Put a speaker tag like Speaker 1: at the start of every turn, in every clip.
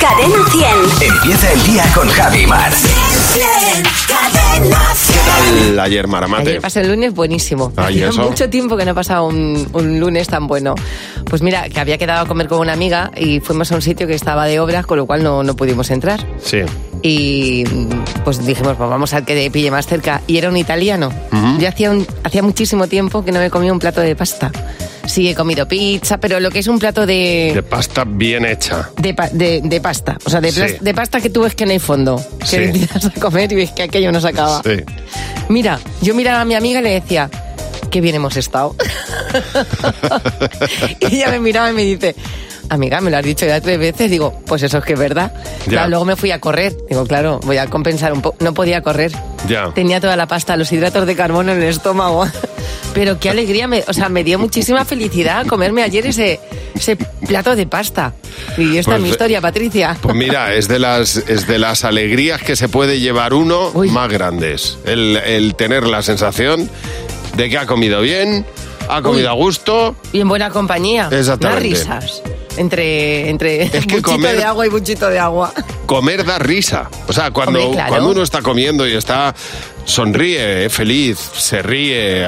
Speaker 1: Cadena 100.
Speaker 2: Empieza el día con Javi Mar.
Speaker 1: Cadena 100.
Speaker 3: ¿Qué tal ayer, Maramate?
Speaker 4: Ayer pasé el lunes buenísimo.
Speaker 3: ¿y
Speaker 4: Hacía
Speaker 3: eso?
Speaker 4: mucho tiempo que no pasaba un, un lunes tan bueno. Pues mira, que había quedado a comer con una amiga y fuimos a un sitio que estaba de obras, con lo cual no, no pudimos entrar.
Speaker 3: Sí.
Speaker 4: Y pues dijimos, pues vamos al que pille más cerca. Y era un italiano. Yo hacía, un- hacía muchísimo tiempo que no me comía un plato de pasta. Sí, he comido pizza, pero lo que es un plato
Speaker 3: De
Speaker 4: de,
Speaker 3: pasta bien hecha.
Speaker 4: de, pa- de- de pasta. O sea, de,
Speaker 3: Sí.
Speaker 4: de pasta que tú ves que no hay fondo. Que
Speaker 3: Sí.
Speaker 4: empiezas a comer y ves que aquello no se acaba.
Speaker 3: Sí.
Speaker 4: Mira, yo miraba a mi amiga y le decía, qué bien hemos estado. y ella me miraba y me dice, amiga, me lo has dicho ya tres veces. Digo, pues eso es que es verdad. Claro, luego me fui a correr. Digo, claro, voy a compensar un poco. No podía correr.
Speaker 3: Ya.
Speaker 4: Tenía toda la pasta, los hidratos de carbono en el estómago. Pero qué alegría, me, o sea, me dio muchísima felicidad comerme ayer ese, ese plato de pasta. Y esta
Speaker 3: Pues,
Speaker 4: es mi historia, Patricia.
Speaker 3: Pues mira, es de las, es de las alegrías que se puede llevar uno
Speaker 4: Uy.
Speaker 3: más grandes. El, el tener la sensación de que ha comido bien, ha comido
Speaker 4: Uy.
Speaker 3: a gusto.
Speaker 4: Y en buena compañía.
Speaker 3: Exactamente.
Speaker 4: Unas risas. Entre, entre
Speaker 3: Es que
Speaker 4: buchito
Speaker 3: comer-
Speaker 4: de agua y buchito de agua.
Speaker 3: Comer da risa. O sea, cuando,
Speaker 4: Hombre, claro.
Speaker 3: cuando uno está comiendo y está sonríe, es feliz, se ríe,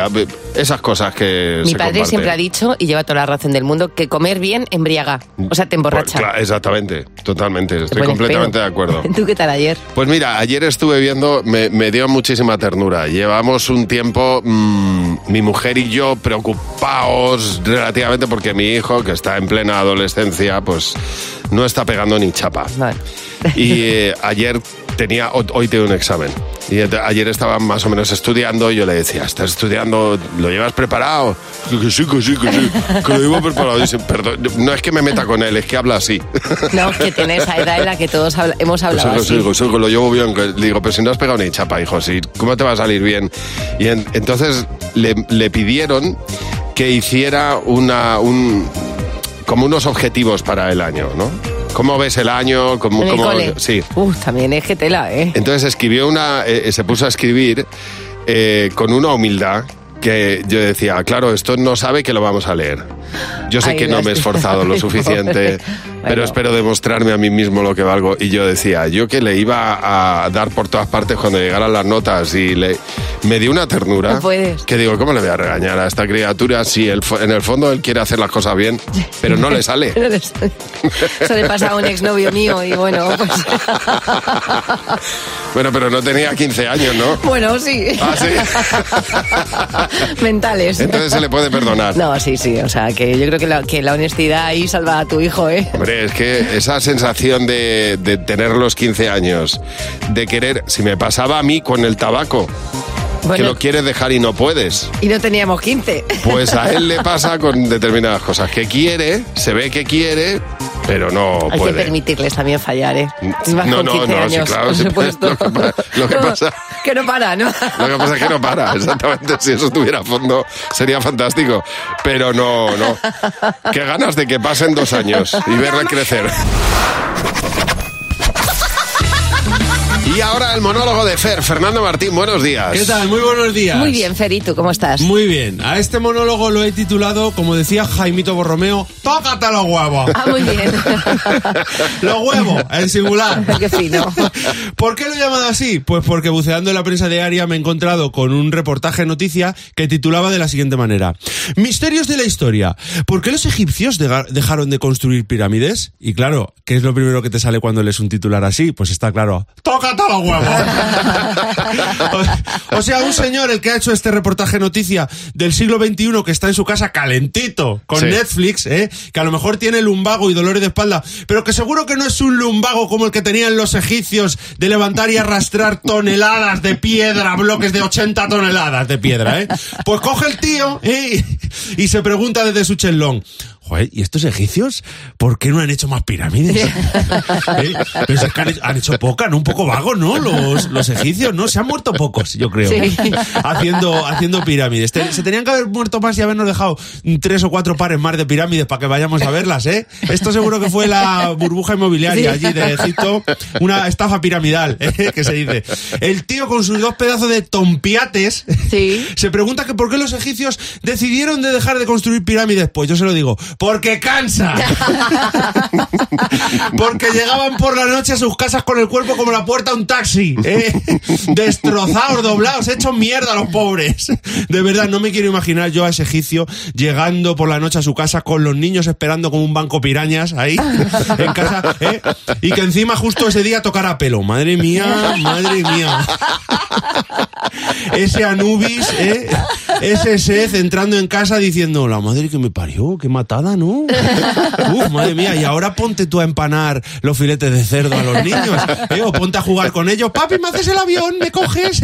Speaker 3: esas cosas que
Speaker 4: Mi
Speaker 3: se
Speaker 4: padre siempre ha dicho, y lleva toda la razón del mundo, que comer bien embriaga. O sea, te emborracha.
Speaker 3: Pues, claro, exactamente, totalmente,
Speaker 4: Te
Speaker 3: estoy completamente de acuerdo.
Speaker 4: ¿Tú qué tal ayer?
Speaker 3: Pues mira, ayer estuve viendo, me, me dio muchísima ternura. Llevamos un tiempo, mm, mi mujer y yo, preocupados relativamente porque mi hijo, que está en plena adolescencia, pues no está pegando ni chapa.
Speaker 4: Vale.
Speaker 3: Y eh, ayer tenía, ho- hoy tengo un examen. Y ayer estaba más o menos estudiando y yo le decía, ¿estás estudiando? ¿Lo llevas preparado? Que sí, que sí, que sí, que lo llevo preparado. Dice, perdón, no es que me meta con él, es que habla así.
Speaker 4: No, que tiene esa edad en la que todos habla- hemos
Speaker 3: Pues
Speaker 4: hablado
Speaker 3: sí,
Speaker 4: así.
Speaker 3: sí, sí, que lo llevo bien. que- le digo, pero si no has pegado ni chapa, hijo, sí, ¿cómo te va a salir bien? Y en- entonces le, le pidieron que hiciera una, un, como unos objetivos para el año, ¿no? ¿Cómo ves el año? ¿Cómo,
Speaker 4: En el
Speaker 3: cómo-
Speaker 4: cole.
Speaker 3: Sí.
Speaker 4: Uf, también es que tela, ¿eh?
Speaker 3: Entonces escribió una, eh, se puso a escribir eh, con una humildad que yo decía, claro, esto no sabe que lo vamos a leer. Yo sé
Speaker 4: Ay,
Speaker 3: que no me he esforzado lo
Speaker 4: Ay,
Speaker 3: suficiente,
Speaker 4: pobre.
Speaker 3: Pero espero demostrarme a mí mismo lo que valgo. Y yo decía, yo que le iba a dar por todas partes cuando llegaran las notas y le, me dio una ternura.
Speaker 4: No puedes.
Speaker 3: Que digo, ¿cómo le voy a regañar a esta criatura si en el fondo él quiere hacer las cosas bien, pero no le sale?
Speaker 4: No le sale. Eso le pasa a un exnovio mío y bueno, pues...
Speaker 3: Bueno, pero no tenía 15 años, ¿no?
Speaker 4: Bueno, sí.
Speaker 3: Ah, sí.
Speaker 4: Mentales.
Speaker 3: Entonces se le puede perdonar.
Speaker 4: No, sí, sí. O sea, que yo creo que la, que la honestidad ahí salva a tu hijo, ¿eh?
Speaker 3: Hombre, es que esa sensación de, de tener los 15 años, de querer, si me pasaba a mí con el tabaco, que
Speaker 4: Bueno,
Speaker 3: lo quieres dejar y no puedes,
Speaker 4: y no teníamos 15.
Speaker 3: pues a él le pasa con determinadas cosas, que quiere, se ve que quiere, pero no
Speaker 4: Hay que permitirles también fallar, ¿eh? Más
Speaker 3: No,
Speaker 4: con
Speaker 3: no,
Speaker 4: 15
Speaker 3: no, sí, claro,
Speaker 4: por supuesto.
Speaker 3: lo que pa- lo que pasa-
Speaker 4: Que no para, ¿no?
Speaker 3: Lo que pasa es que no para, exactamente. Si eso estuviera a fondo, sería fantástico. Pero no, no. Qué ganas de que pasen dos años y verle crecer. Y ahora el monólogo de Fer. Fernando Martín, buenos días.
Speaker 5: ¿Qué tal? Muy buenos días.
Speaker 4: Muy bien, Ferito, ¿cómo estás?
Speaker 5: Muy bien. A este monólogo lo he titulado, como decía Jaimito Borromeo, tócate los huevos.
Speaker 4: Ah, muy bien.
Speaker 5: los huevos, en singular.
Speaker 4: Qué fino.
Speaker 5: ¿Por qué lo he llamado así? Pues porque buceando en la prensa diaria me he encontrado con un reportaje noticia que titulaba de la siguiente manera. Misterios de la historia. ¿Por qué los egipcios dejaron de construir pirámides? Y claro, ¿qué es lo primero que te sale cuando lees un titular así? Pues está claro. ¡Tócate los huevos! o, sea, un señor el que ha hecho este reportaje noticia del siglo XXI que está en su casa calentito con
Speaker 3: Sí.
Speaker 5: Netflix, ¿eh? que a lo mejor tiene lumbago y dolores de espalda, pero que seguro que no es un lumbago como el que tenían los egipcios de levantar y arrastrar toneladas de piedra, bloques de 80 toneladas de piedra, ¿eh? Pues coge el tío ¿eh? y, y se pregunta desde su chelón. Joder, ¿y estos egipcios por qué no han hecho más pirámides? ¿Eh? Pero es que han, hecho, han hecho pocas, ¿no? Un poco vagos, ¿no? Los, los egipcios, ¿no? Se han muerto pocos, yo creo.
Speaker 4: Sí.
Speaker 5: Haciendo, haciendo pirámides. Te- se tenían que haber muerto más y habernos dejado tres o cuatro pares más de pirámides para que vayamos a verlas, ¿eh? Esto seguro que fue la burbuja inmobiliaria allí de Egipto, una estafa piramidal, ¿eh? que se dice. El tío con sus dos pedazos de tompiates
Speaker 4: Sí.
Speaker 5: se pregunta que por qué los egipcios decidieron de dejar de construir pirámides. Pues yo se lo digo, Porque cansa. Porque llegaban por la noche a sus casas con el cuerpo como la puerta de un taxi. ¿eh? Destrozados, doblados, hechos mierda los pobres. De verdad, no me quiero imaginar yo a ese egipcio llegando por la noche a su casa con los niños esperando como un banco pirañas ahí en casa. ¿eh? Y que encima justo ese día tocara pelo. Madre mía, madre mía. Ese Anubis, ¿eh? ese Seth entrando en casa diciendo, la madre que me parió, qué matada, ¿no? Uf, madre mía, y ahora ponte tú a empanar los filetes de cerdo a los niños, ¿eh? o ponte a jugar con ellos, papi, me haces el avión, me coges.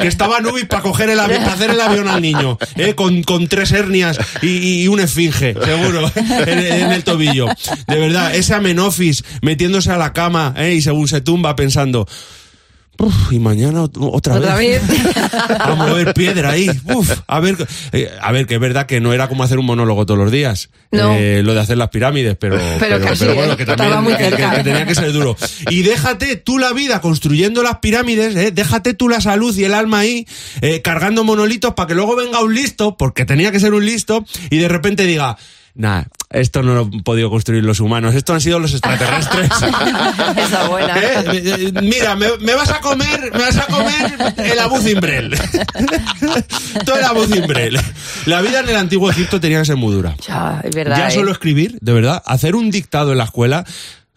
Speaker 5: Que estaba Anubis para coger el avión, para hacer el avión al niño, ¿eh? con, con tres hernias y, y un esfinge, seguro, en, en el tobillo. De verdad, ese Amenofis metiéndose a la cama ¿eh? y según se tumba pensando, Uf, y mañana ot- otra,
Speaker 4: Otra vez.
Speaker 5: a mover piedra ahí. Uf, a ver, eh, a ver, que es verdad que no era como hacer un monólogo todos los días.
Speaker 4: No.
Speaker 5: Eh, lo de hacer las pirámides, pero,
Speaker 4: Pero casi,
Speaker 5: bueno,
Speaker 4: ¿eh?
Speaker 5: que también
Speaker 4: muy
Speaker 5: que- que-
Speaker 4: cerca.
Speaker 5: que tenía que ser duro. Y déjate tú la vida construyendo las pirámides, ¿eh? déjate tú la salud y el alma ahí, eh, cargando monolitos para que luego venga un listo, porque tenía que ser un listo, y de repente diga, Nah, esto no lo han podido construir los humanos, esto han sido los extraterrestres.
Speaker 4: Esa buena.
Speaker 5: ¿Eh? Mira, me, me vas a comer, me vas a comer el abucimbrel. Todo el abucimbrel. La vida en el antiguo Egipto tenía que ser muy dura.
Speaker 4: Ya, es verdad.
Speaker 5: Ya
Speaker 4: ¿eh?
Speaker 5: solo escribir, de verdad, hacer un dictado en la escuela.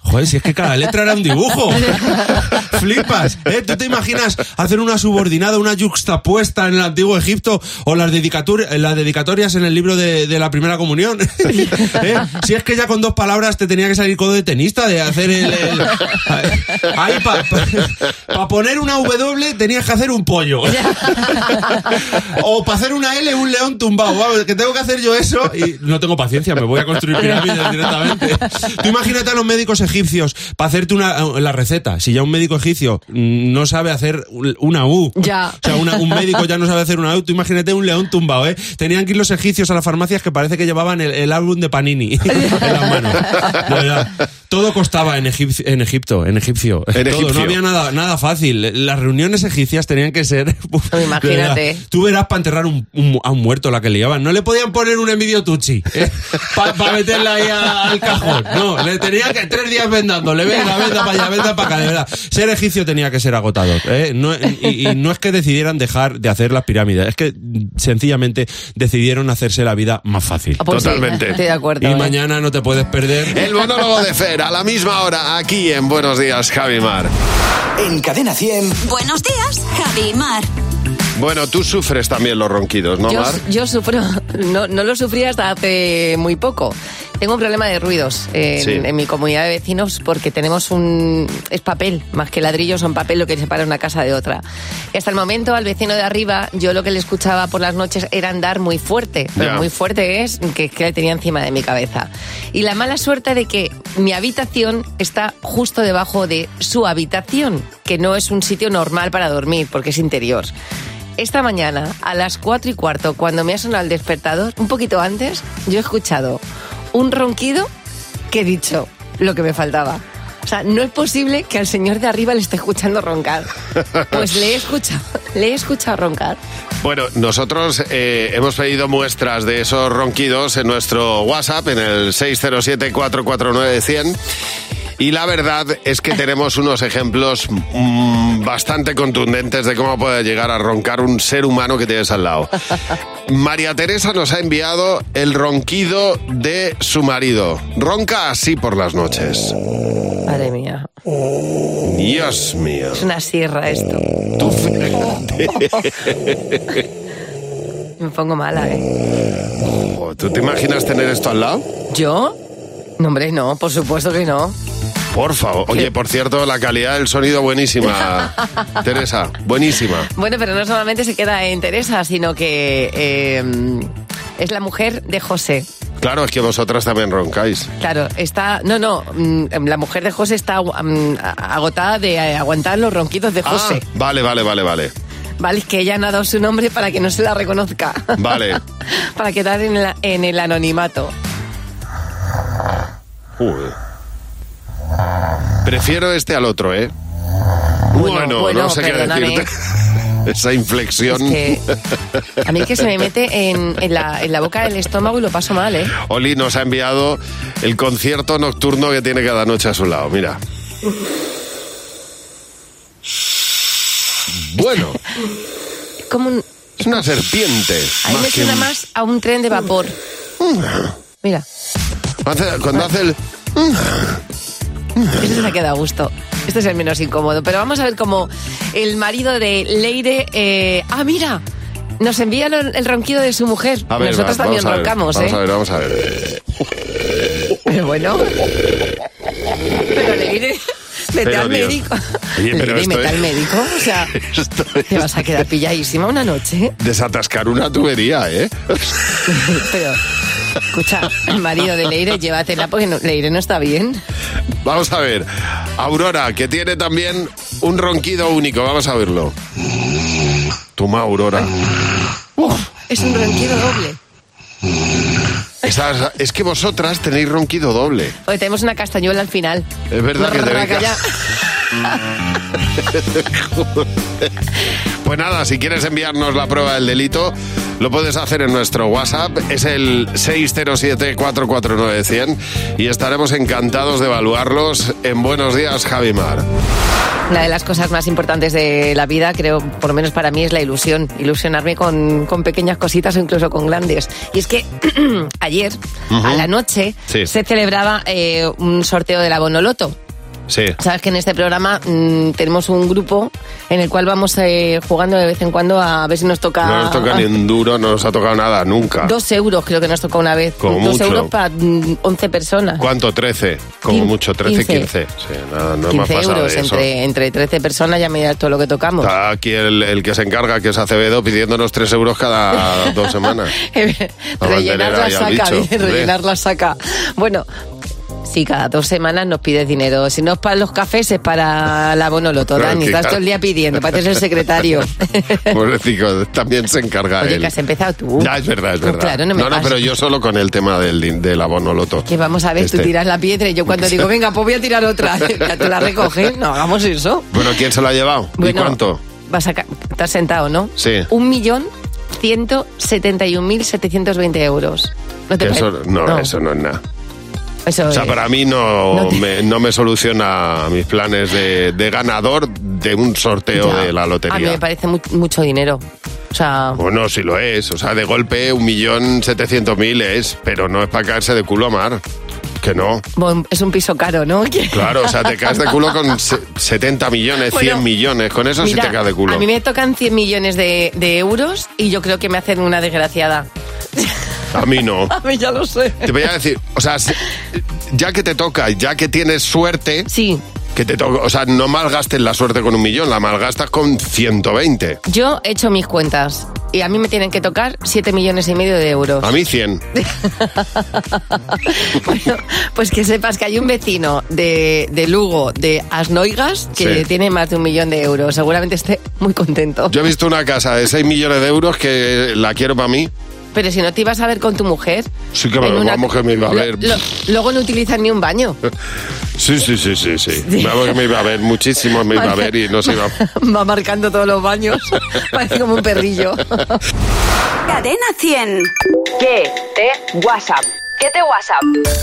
Speaker 5: Joder, si es que cada letra era un dibujo. Flipas, ¿eh? ¿Tú te imaginas hacer una subordinada, una yuxtapuesta en el antiguo Egipto o las, las dedicatorias en el libro de, de la primera comunión? ¿Eh? Si es que ya con dos palabras te tenía que salir codo de tenista de hacer el... el- ahí para poner una W tenías que hacer un pollo. o para hacer una L un león tumbado. Vamos, que tengo que hacer yo eso y no tengo paciencia, me voy a construir pirámides directamente. Tú imagínate a los médicos egipcios para hacerte una, la receta. Si ya un médico egipcio no sabe hacer una U,
Speaker 4: Ya.
Speaker 5: o sea, una- un médico ya no sabe hacer una U, tú imagínate un león tumbado, ¿eh? Tenían que ir los egipcios a las farmacias que parece que llevaban el, el álbum de Panini en las manos. De verdad. Todo costaba en, Egip- en Egipto, en egipcio.
Speaker 3: En
Speaker 5: Todo,
Speaker 3: egipcio.
Speaker 5: no había nada, nada fácil. Las reuniones egipcias tenían que ser.
Speaker 4: Imagínate.
Speaker 5: Tú verás para enterrar un, un- a un muerto la que le llevaban. No le podían poner un envidio tuchi para meterla ahí a- al cajón. No, le tenían que tres días vendándole. Venga, venda para allá, venda para acá. De verdad. Ser egipcio tenía que ser agotador. ¿eh? No- y, y no es que decidieran dejar de hacer las pirámides, es que sencillamente decidieron hacerse la vida más fácil.
Speaker 4: Ah, pues sí,
Speaker 3: Totalmente.
Speaker 4: estoy de acuerdo.
Speaker 5: Y
Speaker 4: ¿eh?
Speaker 5: mañana no te puedes perder.
Speaker 3: El monólogo de Fer a la misma hora aquí en Buenos Días, Javi Mar.
Speaker 2: En Cadena 100.
Speaker 1: Buenos días, Javi Mar.
Speaker 3: Bueno, tú sufres también los ronquidos, ¿no,
Speaker 4: Yo,
Speaker 3: Mar?
Speaker 4: yo sufro, no, no lo sufrí hasta hace muy poco. Tengo un problema de ruidos en,
Speaker 3: Sí.
Speaker 4: en mi comunidad de vecinos porque tenemos un... es papel, más que ladrillos son papel lo que separa una casa de otra. Y hasta el momento al vecino de arriba yo lo que le escuchaba por las noches era andar muy fuerte, pero
Speaker 3: Ya.
Speaker 4: muy fuerte es que, que tenía encima de mi cabeza. Y la mala suerte de que mi habitación está justo debajo de su habitación, que no es un sitio normal para dormir porque es interior. Esta mañana, a las 4 y cuarto, cuando me ha sonado el despertador, un poquito antes, yo he escuchado un ronquido que he dicho lo que me faltaba. O sea, no es posible que al señor de arriba le esté escuchando roncar. Pues le he escuchado, le he escuchado roncar.
Speaker 3: Bueno, nosotros eh, hemos pedido muestras de esos ronquidos en nuestro WhatsApp, en el 607-449-100. Y la verdad es que tenemos unos ejemplos mm, bastante contundentes de cómo puede llegar a roncar un ser humano que tienes al lado. María Teresa nos ha enviado el ronquido de su marido. Ronca así por las noches.
Speaker 4: Madre mía,
Speaker 3: Dios mío.
Speaker 4: es una sierra esto.
Speaker 3: Tú.
Speaker 4: Me pongo mala, ¿eh?
Speaker 3: Oh, ¿Tú te imaginas tener esto al lado?
Speaker 4: ¿Yo? No, hombre, no, por supuesto que no.
Speaker 3: Por favor. Oye, por cierto, la calidad del sonido buenísima, Teresa. Buenísima.
Speaker 4: Bueno, pero no solamente se queda en Teresa, sino que eh, es la mujer de José.
Speaker 3: Claro, es que vosotras también roncáis.
Speaker 4: Claro, está. No, no, mm, la mujer de José está agotada de eh, aguantar los ronquidos de José.
Speaker 3: Ah, vale, vale, vale, vale.
Speaker 4: Vale, es que ella no ha dado su nombre para que no se la reconozca.
Speaker 3: Vale.
Speaker 4: para quedar en, la- en el anonimato.
Speaker 3: Joder. Prefiero este al otro, ¿eh?
Speaker 4: Bueno,
Speaker 3: Bueno,
Speaker 4: bueno,
Speaker 3: no sé qué decirte. esa inflexión.
Speaker 4: Es que a mí que se me mete en, en la, en la boca del estómago y lo paso mal, ¿eh?
Speaker 3: Oli nos ha enviado el concierto nocturno que tiene cada noche a su lado. Mira. Bueno,
Speaker 4: Es como un...
Speaker 3: es una serpiente.
Speaker 4: A mí me suena
Speaker 3: un-
Speaker 4: más a un tren de vapor. Mira,
Speaker 3: Hace- cuando hace el...
Speaker 4: este se queda a gusto. Este es el menos incómodo. Pero vamos a ver cómo el marido de Leire... eh, ¡Ah, mira! Nos envía lo- el ronquido de su mujer.
Speaker 3: A ver,
Speaker 4: Nosotros
Speaker 3: va-
Speaker 4: también
Speaker 3: vamos a ver,
Speaker 4: roncamos,
Speaker 3: Vamos
Speaker 4: ¿eh?
Speaker 3: a ver, vamos a ver.
Speaker 4: Pero bueno. Pero Leire, vete
Speaker 3: Pero
Speaker 4: al
Speaker 3: Dios.
Speaker 4: médico.
Speaker 3: Oye, pero
Speaker 4: Leire,
Speaker 3: esto
Speaker 4: vete
Speaker 3: es-
Speaker 4: al médico. O sea,
Speaker 3: Esto
Speaker 4: te vas a quedar pilladísima una noche.
Speaker 3: Desatascar una tubería, ¿eh?
Speaker 4: Pero, escucha, el marido de Leire, llévatela porque no- Leire no está bien.
Speaker 3: Vamos a ver. Aurora, que tiene también un ronquido único. Vamos a verlo. Toma, Aurora.
Speaker 4: Es un ronquido doble.
Speaker 3: Es que vosotras tenéis ronquido doble.
Speaker 4: Porque tenemos una castañuela al final.
Speaker 3: Es verdad que tenéis. Pues nada, si quieres enviarnos la prueba del delito, lo puedes hacer en nuestro WhatsApp. Es el 607-449-100 y estaremos encantados de evaluarlos en Buenos Días, Javimar.
Speaker 4: Una de las cosas más importantes de la vida, creo, por lo menos para mí, es la ilusión. Ilusionarme con, con pequeñas cositas o incluso con grandes. Y es que ayer, a la noche,
Speaker 3: Sí.
Speaker 4: se celebraba eh, un sorteo de la Bonoloto.
Speaker 3: Sí.
Speaker 4: Sabes que en este programa mm, tenemos un grupo en el cual vamos eh, jugando de vez en cuando a ver si nos toca...
Speaker 3: No nos toca ni un duro, no nos ha tocado nada, nunca.
Speaker 4: Dos euros creo que nos tocó una vez.
Speaker 3: Como
Speaker 4: Dos
Speaker 3: mucho.
Speaker 4: euros para mm, 11 personas.
Speaker 3: ¿Cuánto? 13. Como
Speaker 4: Quin-
Speaker 3: mucho, 13, 15.
Speaker 4: 15.
Speaker 3: Sí, nada, no hemos
Speaker 4: 15
Speaker 3: pasado
Speaker 4: euros
Speaker 3: de eso.
Speaker 4: entre, entre 13 personas, ya me dirás todo lo que tocamos.
Speaker 3: Está aquí el, el que se encarga, que es Acevedo, pidiéndonos 3 euros cada dos semanas.
Speaker 4: rellenar
Speaker 3: mantener
Speaker 4: la
Speaker 3: ahí al
Speaker 4: saca,
Speaker 3: bicho,
Speaker 4: dice, rellenar la saca. Bueno, sí, cada dos semanas nos pides dinero. Si no es para los cafés, es para la bonoloto. Dani, estás todo el día pidiendo, pareces el secretario.
Speaker 3: Pobrecito, también se encarga
Speaker 4: Oye,
Speaker 3: él.
Speaker 4: que has empezado tú.
Speaker 3: Ya, es verdad, es
Speaker 4: Pues
Speaker 3: verdad.
Speaker 4: claro, no me
Speaker 3: no,
Speaker 4: pases.
Speaker 3: pero yo solo con el tema del, del abono loto.
Speaker 4: Que vamos a ver,
Speaker 3: Este.
Speaker 4: tú tiras la piedra y yo cuando digo, venga, pues voy a tirar otra, ya tú la recoges, no hagamos eso.
Speaker 3: Bueno, ¿quién se lo ha llevado? ¿Y
Speaker 4: Bueno,
Speaker 3: cuánto?
Speaker 4: Vas a estás sentado, ¿no?
Speaker 3: Sí.
Speaker 4: Un millón ciento setenta y un mil setecientos veinte euros. ¿No te
Speaker 3: eso, no, eso no es nada.
Speaker 4: Eso
Speaker 3: O sea,
Speaker 4: es-
Speaker 3: para mí no,
Speaker 4: No te-
Speaker 3: me, no me soluciona mis planes de, de ganador de un sorteo
Speaker 4: Ya.
Speaker 3: de la lotería.
Speaker 4: A mí me parece mu- mucho dinero. O sea,
Speaker 3: Bueno, si lo es. O sea, de golpe un millón setecientos mil es, pero no es para caerse de culo a mar. Que no.
Speaker 4: bueno, es un piso caro, ¿no?
Speaker 3: Claro, o sea, te caes de culo con se- 70 millones, 100
Speaker 4: Bueno,
Speaker 3: millones. Con eso sí te caes de culo.
Speaker 4: A mí me tocan 100 millones de, de euros y yo creo que me hacen una desgraciada.
Speaker 3: A mí no.
Speaker 4: A mí ya lo sé.
Speaker 3: Te voy a decir, o sea, ya que te toca, ya que tienes suerte,
Speaker 4: Sí,
Speaker 3: que te toca, o sea, no malgastes la suerte con un millón, la malgastas con 120.
Speaker 4: yo he hecho mis cuentas y a mí me tienen que tocar 7 millones y medio de euros.
Speaker 3: A mí 100.
Speaker 4: Bueno, pues que sepas que hay un vecino de, de Lugo, de Asnoigas, que
Speaker 3: Sí.
Speaker 4: tiene más de un millón de euros. Seguramente esté muy contento.
Speaker 3: Yo he visto una casa de 6 millones de euros que la quiero para mí.
Speaker 4: Pero si no te ibas a ver con tu mujer.
Speaker 3: Sí que me- vamos que me iba a ver.
Speaker 4: lo- luego no utilizan ni un baño.
Speaker 3: Sí, sí, sí, sí, sí. Vamos que me iba a ver, muchísimo me iba a ver y no se iba
Speaker 4: Va marcando todos los baños. Parece como un perrillo.
Speaker 1: Cadena 100.
Speaker 6: ¿Qué te WhatsApp?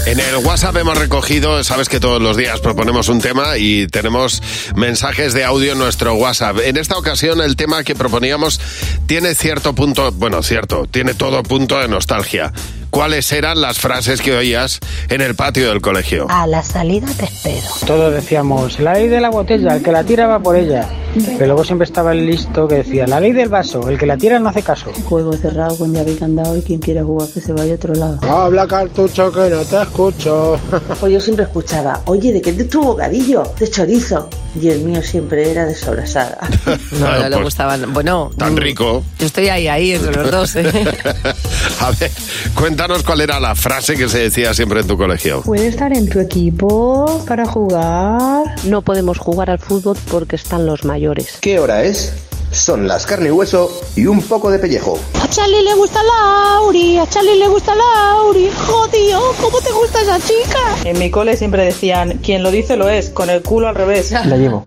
Speaker 3: En el WhatsApp hemos recogido, sabes que todos los días proponemos un tema y tenemos mensajes de audio en nuestro WhatsApp. En esta ocasión el tema que proponíamos tiene cierto punto, bueno, cierto, tiene todo punto de nostalgia. ¿Cuáles eran las frases que oías en el patio del colegio?
Speaker 7: A la salida te espero.
Speaker 8: Todos decíamos, la ley de la botella, el que la tira va por ella. Pero luego siempre estaba el listo que decía, la ley del vaso, el que la tira no hace caso.
Speaker 9: Juego cerrado con llave y candado y quien quiera jugar que se vaya a otro lado.
Speaker 8: Habla cartucho que no te escucho.
Speaker 9: Pues yo siempre escuchaba, oye, ¿de qué es tu bocadillo? De chorizo. Y el mío siempre era de sobrasada.
Speaker 4: No, no le
Speaker 3: Pues,
Speaker 4: gustaban. Bueno.
Speaker 3: Tan
Speaker 4: mm,
Speaker 3: rico.
Speaker 4: Yo estoy ahí, ahí, entre los dos. ¿eh?
Speaker 3: A ver, cuéntanos cuál era la frase que se decía siempre en tu colegio.
Speaker 10: ¿Puede estar en tu equipo para jugar?
Speaker 7: No podemos jugar al fútbol porque están los mayores.
Speaker 11: ¿Qué hora es? Son las carne y hueso y un poco de pellejo.
Speaker 10: A Charlie le gusta Lauri, a Charlie le gusta Lauri. Jodido, ¿cómo te gusta esa chica?
Speaker 12: En mi cole siempre decían, quien lo dice lo es, con el culo al revés.
Speaker 8: La llevo.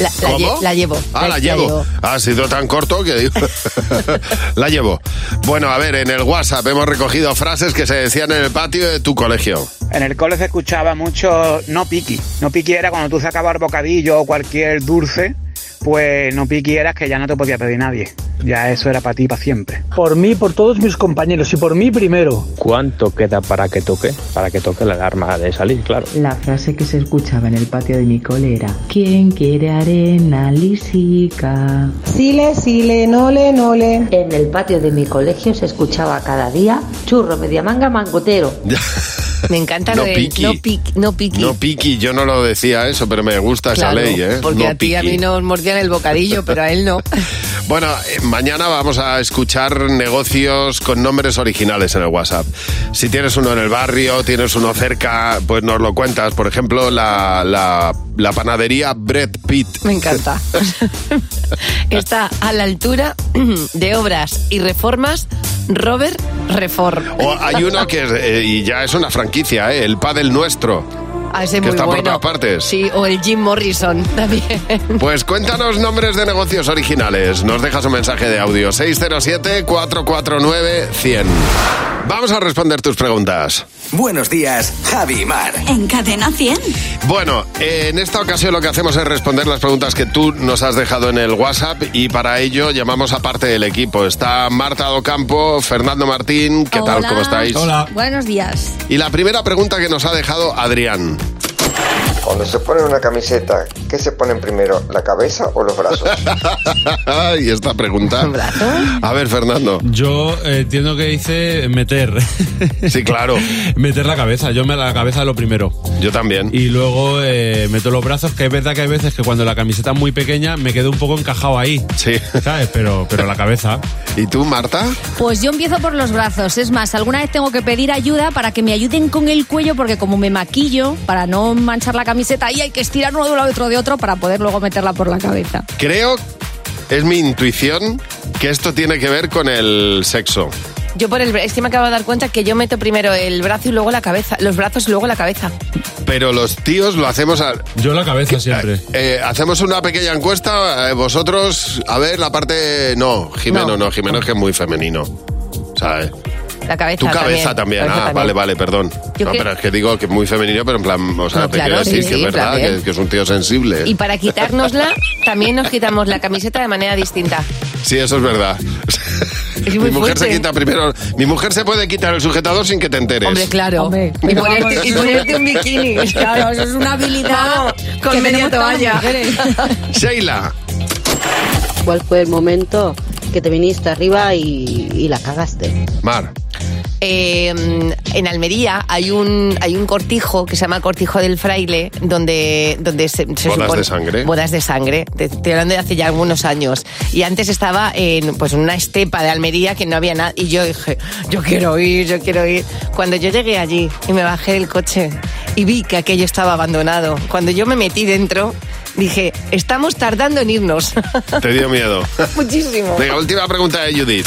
Speaker 4: La, la
Speaker 3: ¿Cómo?
Speaker 4: lle- la llevo.
Speaker 3: Ah, la llevo. Ha sido tan corto que digo. la llevo. Bueno, a ver, en el WhatsApp hemos recogido frases que se decían en el patio de tu colegio.
Speaker 12: En el cole se escuchaba mucho no piqui. No piqui era cuando tú sacabas el bocadillo o cualquier dulce, pues no piqui eras que ya no te podía pedir nadie. Ya eso era para ti, para siempre.
Speaker 8: Por mí, por todos mis compañeros y por mí primero.
Speaker 13: ¿Cuánto queda para que toque? Para que toque la alarma de salir, claro.
Speaker 14: La frase que se escuchaba en el patio de mi cole era ¿Quién quiere arena lisica?
Speaker 10: Sile, sile, nole, nole.
Speaker 7: En el patio de mi colegio se escuchaba cada día churro, media manga, mangotero.
Speaker 4: Me encanta
Speaker 3: No
Speaker 4: lo de
Speaker 3: piqui.
Speaker 4: no, piqui, no piqui.
Speaker 3: No piqui, yo no lo decía eso, pero me gusta
Speaker 4: Claro,
Speaker 3: esa ley, ¿eh?
Speaker 4: Porque
Speaker 3: no
Speaker 4: a ti a mí nos mordían el bocadillo, pero a él no.
Speaker 3: Bueno, eh, mañana vamos a escuchar negocios con nombres originales en el WhatsApp. Si tienes uno en el barrio, tienes uno cerca, pues nos lo cuentas. Por ejemplo, la, la, la panadería Brett Pitt.
Speaker 4: Me encanta. Está a la altura de obras y reformas Robert Reform.
Speaker 3: O hay uno que es, eh, y ya es una franquicia, ¿eh? el Padel Nuestro.
Speaker 4: Ah, ese
Speaker 3: que
Speaker 4: muy
Speaker 3: está por todas partes.
Speaker 4: Sí, o el Jim Morrison también.
Speaker 3: Pues cuéntanos nombres de negocios originales. Nos dejas un mensaje de audio 607-449-100. Vamos a responder tus preguntas.
Speaker 2: Buenos días, Javi y Mar.
Speaker 1: En Cadena 100.
Speaker 3: Bueno, eh, en esta ocasión lo que hacemos es responder las preguntas que tú nos has dejado en el WhatsApp y para ello llamamos a parte del equipo. Está Marta Docampo, Fernando Martín, ¿qué tal?
Speaker 15: Hola.
Speaker 3: ¿Cómo estáis?
Speaker 15: Buenos días.
Speaker 3: Y la primera pregunta que nos ha dejado Adrián.
Speaker 11: Cuando se pone una camiseta, ¿qué se ponen primero, la cabeza o los brazos?
Speaker 3: y esta pregunta. A ver, Fernando.
Speaker 5: Yo eh, entiendo que dice meter.
Speaker 3: Sí, claro.
Speaker 5: meter la cabeza. Yo me la cabeza lo primero.
Speaker 3: Yo también.
Speaker 5: Y luego eh, meto los brazos, que es verdad que hay veces que cuando la camiseta es muy pequeña me quedo un poco encajado ahí.
Speaker 3: Sí.
Speaker 5: ¿Sabes? Pero, pero la cabeza.
Speaker 3: ¿Y tú, Marta?
Speaker 15: Pues yo empiezo por los brazos. Es más, alguna vez tengo que pedir ayuda para que me ayuden con el cuello, porque como me maquillo, para no manchar la camiseta, ahí hay que estirar uno de un lado y otro de otro para poder luego meterla por la cabeza.
Speaker 3: Creo, es mi intuición, que esto tiene que ver con el sexo.
Speaker 4: Yo por el es que me acabo de dar cuenta que yo meto primero el brazo y luego la cabeza, los brazos y luego la cabeza.
Speaker 3: Pero los tíos lo hacemos a...
Speaker 5: Yo la cabeza siempre.
Speaker 3: Eh, hacemos una pequeña encuesta. eh, vosotros, a ver, la parte... No, Jimeno no,
Speaker 4: No.
Speaker 3: Jimeno es que es muy femenino. ¿Sabes?
Speaker 4: La cabeza
Speaker 3: Tu cabeza también. Ah,
Speaker 4: también.
Speaker 3: vale, vale, perdón.
Speaker 4: Yo
Speaker 3: no,
Speaker 4: que-
Speaker 3: pero es que digo que es muy femenino, pero en plan, o sea,
Speaker 4: No,
Speaker 3: te
Speaker 4: claro,
Speaker 3: quiero decir
Speaker 4: sí,
Speaker 3: que
Speaker 4: sí,
Speaker 3: es verdad, que, que es un tío sensible.
Speaker 4: Y para quitárnosla, también nos quitamos la camiseta de manera distinta.
Speaker 3: Sí, eso es verdad.
Speaker 4: Es
Speaker 3: mi mujer se quita primero. Mi mujer se puede quitar el sujetador sin que te enteres.
Speaker 4: Hombre, claro. y, ponerte,
Speaker 15: vamos,
Speaker 4: y ponerte un bikini.
Speaker 15: Claro, eso es una habilidad
Speaker 4: con
Speaker 15: que
Speaker 4: media toalla.
Speaker 3: Sheila.
Speaker 16: ¿Cuál fue el momento que te viniste arriba y, y la cagaste?
Speaker 3: Mar.
Speaker 4: Eh, en Almería hay un hay un cortijo que se llama Cortijo del Fraile donde donde se, se
Speaker 3: Bodas
Speaker 4: supone-
Speaker 3: de sangre.
Speaker 4: bodas de sangre te estoy hablando de hace ya algunos años y antes estaba en pues una estepa de Almería que no había nada y yo dije yo quiero ir yo quiero ir cuando yo llegué allí y me bajé del coche y vi que aquello estaba abandonado cuando yo me metí dentro dije estamos tardando en irnos
Speaker 3: Te dio miedo.
Speaker 4: muchísimo
Speaker 3: Venga, última pregunta de Judith.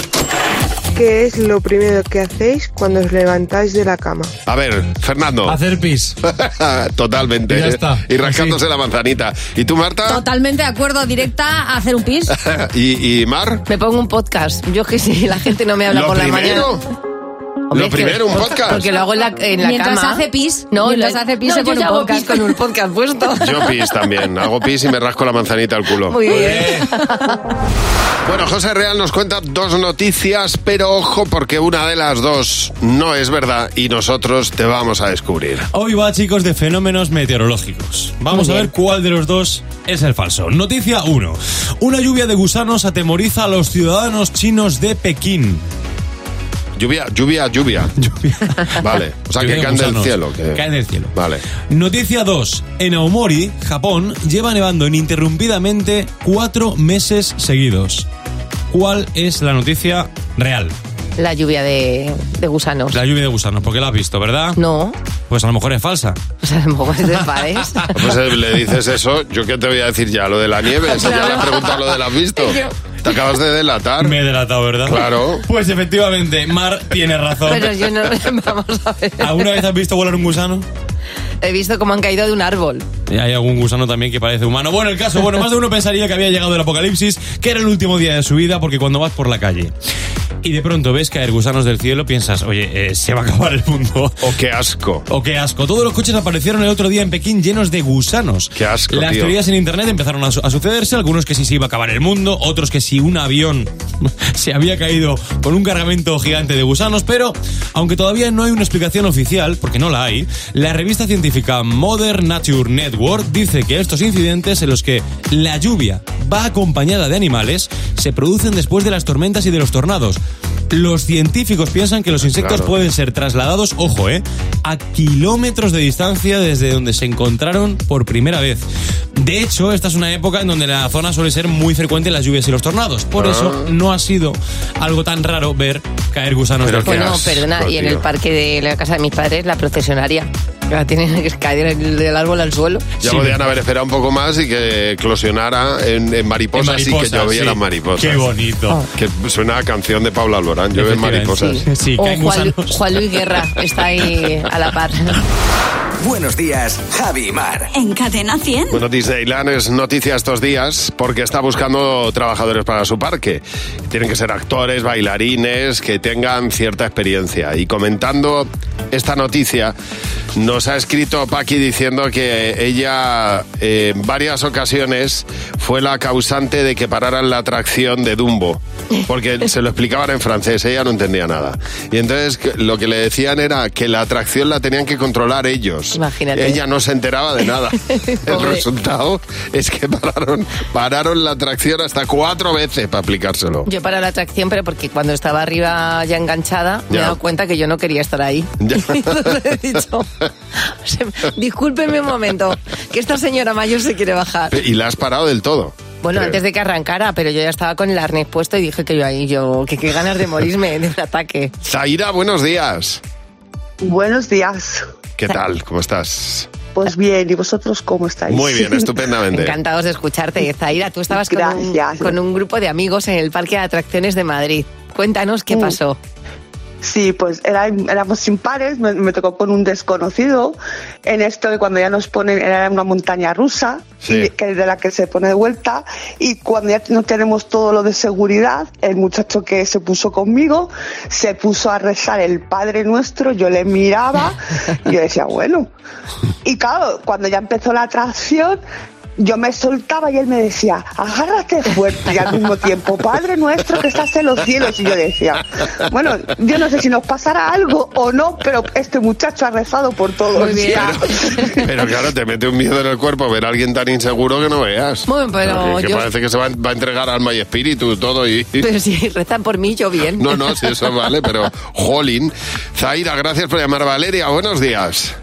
Speaker 17: ¿Qué es lo primero que hacéis cuando os levantáis de la cama?
Speaker 3: A ver, Fernando.
Speaker 5: Hacer pis.
Speaker 3: Totalmente.
Speaker 5: Y ya está.
Speaker 3: Y rascándose la manzanita. ¿Y tú, Marta?
Speaker 15: Totalmente de acuerdo, directa a hacer un pis.
Speaker 3: ¿Y, y Mar?
Speaker 4: me pongo un podcast yo que si la gente no me habla
Speaker 3: ¿Lo
Speaker 4: por la
Speaker 3: primero? Lo primero, un podcast.
Speaker 4: Porque lo hago en la, en la
Speaker 15: Mientras
Speaker 4: cama.
Speaker 15: hace pis,
Speaker 4: No,
Speaker 15: mientras hace pis
Speaker 4: no,
Speaker 15: se
Speaker 4: yo
Speaker 15: pone un
Speaker 4: hago
Speaker 15: podcast.
Speaker 4: pis con un podcast puesto.
Speaker 3: Yo pis también. Hago pis y me rasco la manzanita al culo.
Speaker 4: Muy bien.
Speaker 3: Bueno, José Real nos cuenta dos noticias, pero ojo porque una de las dos no es verdad y nosotros te vamos a descubrir.
Speaker 18: Hoy va, chicos, de fenómenos meteorológicos. Vamos a ver cuál de los dos es el falso. Noticia 1. Una lluvia de gusanos atemoriza a los ciudadanos chinos de Pekín.
Speaker 3: Lluvia, lluvia, lluvia. Vale. O sea, que caen del cielo. que-
Speaker 18: Caen del cielo.
Speaker 3: Vale.
Speaker 18: Noticia 2. En Aomori, Japón, lleva nevando ininterrumpidamente cuatro meses seguidos. ¿Cuál es la noticia real?
Speaker 4: La lluvia de, de gusanos.
Speaker 18: La lluvia de gusanos, porque la has visto, ¿verdad?
Speaker 4: No.
Speaker 18: Pues a lo mejor es falsa.
Speaker 4: Sea, a lo mejor es de padres.
Speaker 3: Pues le dices eso, yo qué te voy a decir ya, lo de la nieve, si ya le has preguntado lo de la has visto. Te acabas de delatar.
Speaker 18: Me he delatado, ¿verdad?
Speaker 3: Claro.
Speaker 18: Pues efectivamente, Mar tiene razón.
Speaker 4: Pero yo no. Vamos a ver.
Speaker 18: ¿Alguna vez has visto volar un gusano?
Speaker 4: He visto cómo han caído de un árbol.
Speaker 18: Y hay algún gusano también que parece humano. Bueno, el caso, bueno, más de uno pensaría que había llegado el apocalipsis, que era el último día de su vida, porque cuando vas por la calle y de pronto ves caer gusanos del cielo, piensas, oye, eh, se va a acabar el mundo.
Speaker 3: O qué asco.
Speaker 18: O qué asco. Todos los coches aparecieron el otro día en Pekín llenos de gusanos.
Speaker 3: Qué asco,
Speaker 18: Las
Speaker 3: tío.
Speaker 18: teorías en internet empezaron a, su- a sucederse, algunos que si se iba a acabar el mundo, otros que si un avión se había caído con un cargamento gigante de gusanos, pero aunque todavía no hay una explicación oficial, porque no la hay, la revista científica Modern Nature Network dice que estos incidentes en los que la lluvia va acompañada de animales se producen después de las tormentas y de los tornados. Los científicos piensan que los insectos
Speaker 3: Claro.
Speaker 18: pueden ser trasladados, ojo, eh, a kilómetros de distancia desde donde se encontraron por primera vez. De hecho, esta es una época en donde en la zona suele ser muy frecuente las lluvias y los tornados. Por
Speaker 3: Ah.
Speaker 18: eso no ha sido algo tan raro ver caer gusanos
Speaker 3: Pero
Speaker 18: cielo.
Speaker 4: Bueno, perdona, y en el parque de la casa de mis padres, la procesionaria. La tienen que caer del árbol al suelo.
Speaker 3: Ya
Speaker 18: Sí.
Speaker 3: podían haber esperado un poco más y que eclosionara en, en mariposas,
Speaker 18: En
Speaker 3: y que llovieran
Speaker 18: sí.
Speaker 3: mariposas.
Speaker 18: Qué bonito.
Speaker 3: Que suena a canción de Paula Alborán, llueven
Speaker 18: Efectivamente.
Speaker 3: mariposas.
Speaker 18: Sí,
Speaker 4: o
Speaker 18: caen
Speaker 4: Juan. Juan Luis Guerra está ahí a la par.
Speaker 2: Buenos días, Javi Mar.
Speaker 1: En Cadena 100.
Speaker 3: Bueno, Disneyland es noticia estos días porque está buscando trabajadores para su parque. Tienen que ser actores, bailarines, que tengan cierta experiencia. Y comentando esta noticia, nos ha escrito Paqui diciendo que ella eh, en varias ocasiones fue la causante de que pararan la atracción de Dumbo. Porque se lo explicaban en francés, ella no entendía nada. Y entonces lo que le decían era que la atracción la tenían que controlar ellos.
Speaker 4: Imagínate.
Speaker 3: Ella no se enteraba de nada. El resultado es que pararon, pararon la atracción hasta cuatro veces para aplicárselo.
Speaker 4: Yo para la atracción, pero porque cuando estaba arriba ya enganchada, me he dado cuenta que yo no quería estar ahí.
Speaker 3: Ya.
Speaker 4: Entonces he dicho, discúlpeme un momento, que esta señora mayor se quiere bajar.
Speaker 3: Y la has parado del todo.
Speaker 4: Bueno,
Speaker 3: Creo.
Speaker 4: antes de que arrancara, pero yo ya estaba con el arnés puesto y dije que yo ahí, yo, que qué ganas de morirme de un ataque.
Speaker 3: Zaira, buenos días.
Speaker 17: Buenos días.
Speaker 3: ¿Qué tal? ¿Cómo estás?
Speaker 17: Pues bien, ¿y vosotros cómo estáis?
Speaker 3: Muy bien, estupendamente.
Speaker 4: Encantados de escucharte. Zaira, tú estabas con un, con un grupo de amigos en el Parque de Atracciones de Madrid. Cuéntanos qué
Speaker 17: Mm. Sí, pues era- éramos impares, me, me tocó con un desconocido. En esto, de cuando ya nos ponen, era una montaña rusa,
Speaker 3: Sí.
Speaker 17: que es de la que se pone de vuelta. Y cuando ya no tenemos todo lo de seguridad, el muchacho que se puso conmigo se puso a rezar el Padre Nuestro. Yo le miraba y yo decía, bueno. Y claro, cuando ya empezó la atracción, yo me soltaba y él me decía, agárrate fuerte y al mismo tiempo, Padre nuestro que estás en los cielos. Y yo decía, bueno, yo no sé si nos pasará algo o no, pero este muchacho ha rezado por todos.
Speaker 4: Muy bien.
Speaker 17: Ya.
Speaker 3: Pero claro, te mete un miedo en el cuerpo ver a alguien tan inseguro que no veas.
Speaker 4: Bueno, pero
Speaker 3: que, que
Speaker 4: yo-
Speaker 3: parece que se va, a- va a entregar alma y espíritu todo y...
Speaker 4: Pero si rezan por mí, yo bien.
Speaker 3: No, no, si eso vale, pero jolín. Zaira, gracias por llamar. Valeria, buenos días.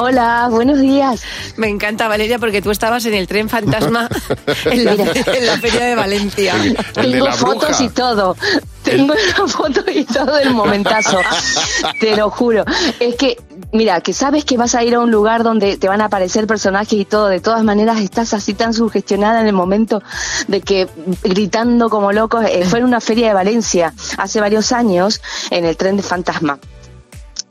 Speaker 19: Hola, buenos días.
Speaker 4: Me encanta, Valeria, porque tú estabas en el tren fantasma en la, en la feria de Valencia.
Speaker 3: El de
Speaker 19: Tengo
Speaker 3: la
Speaker 19: fotos
Speaker 3: bruja.
Speaker 19: y todo. Tengo la foto y todo del momentazo. Te lo juro. Es que, mira, que sabes que vas a ir a un lugar donde te van a aparecer personajes y todo. De todas maneras, estás así tan sugestionada en el momento de que gritando como locos. Eh, fue en una feria de Valencia hace varios años en el tren de fantasma.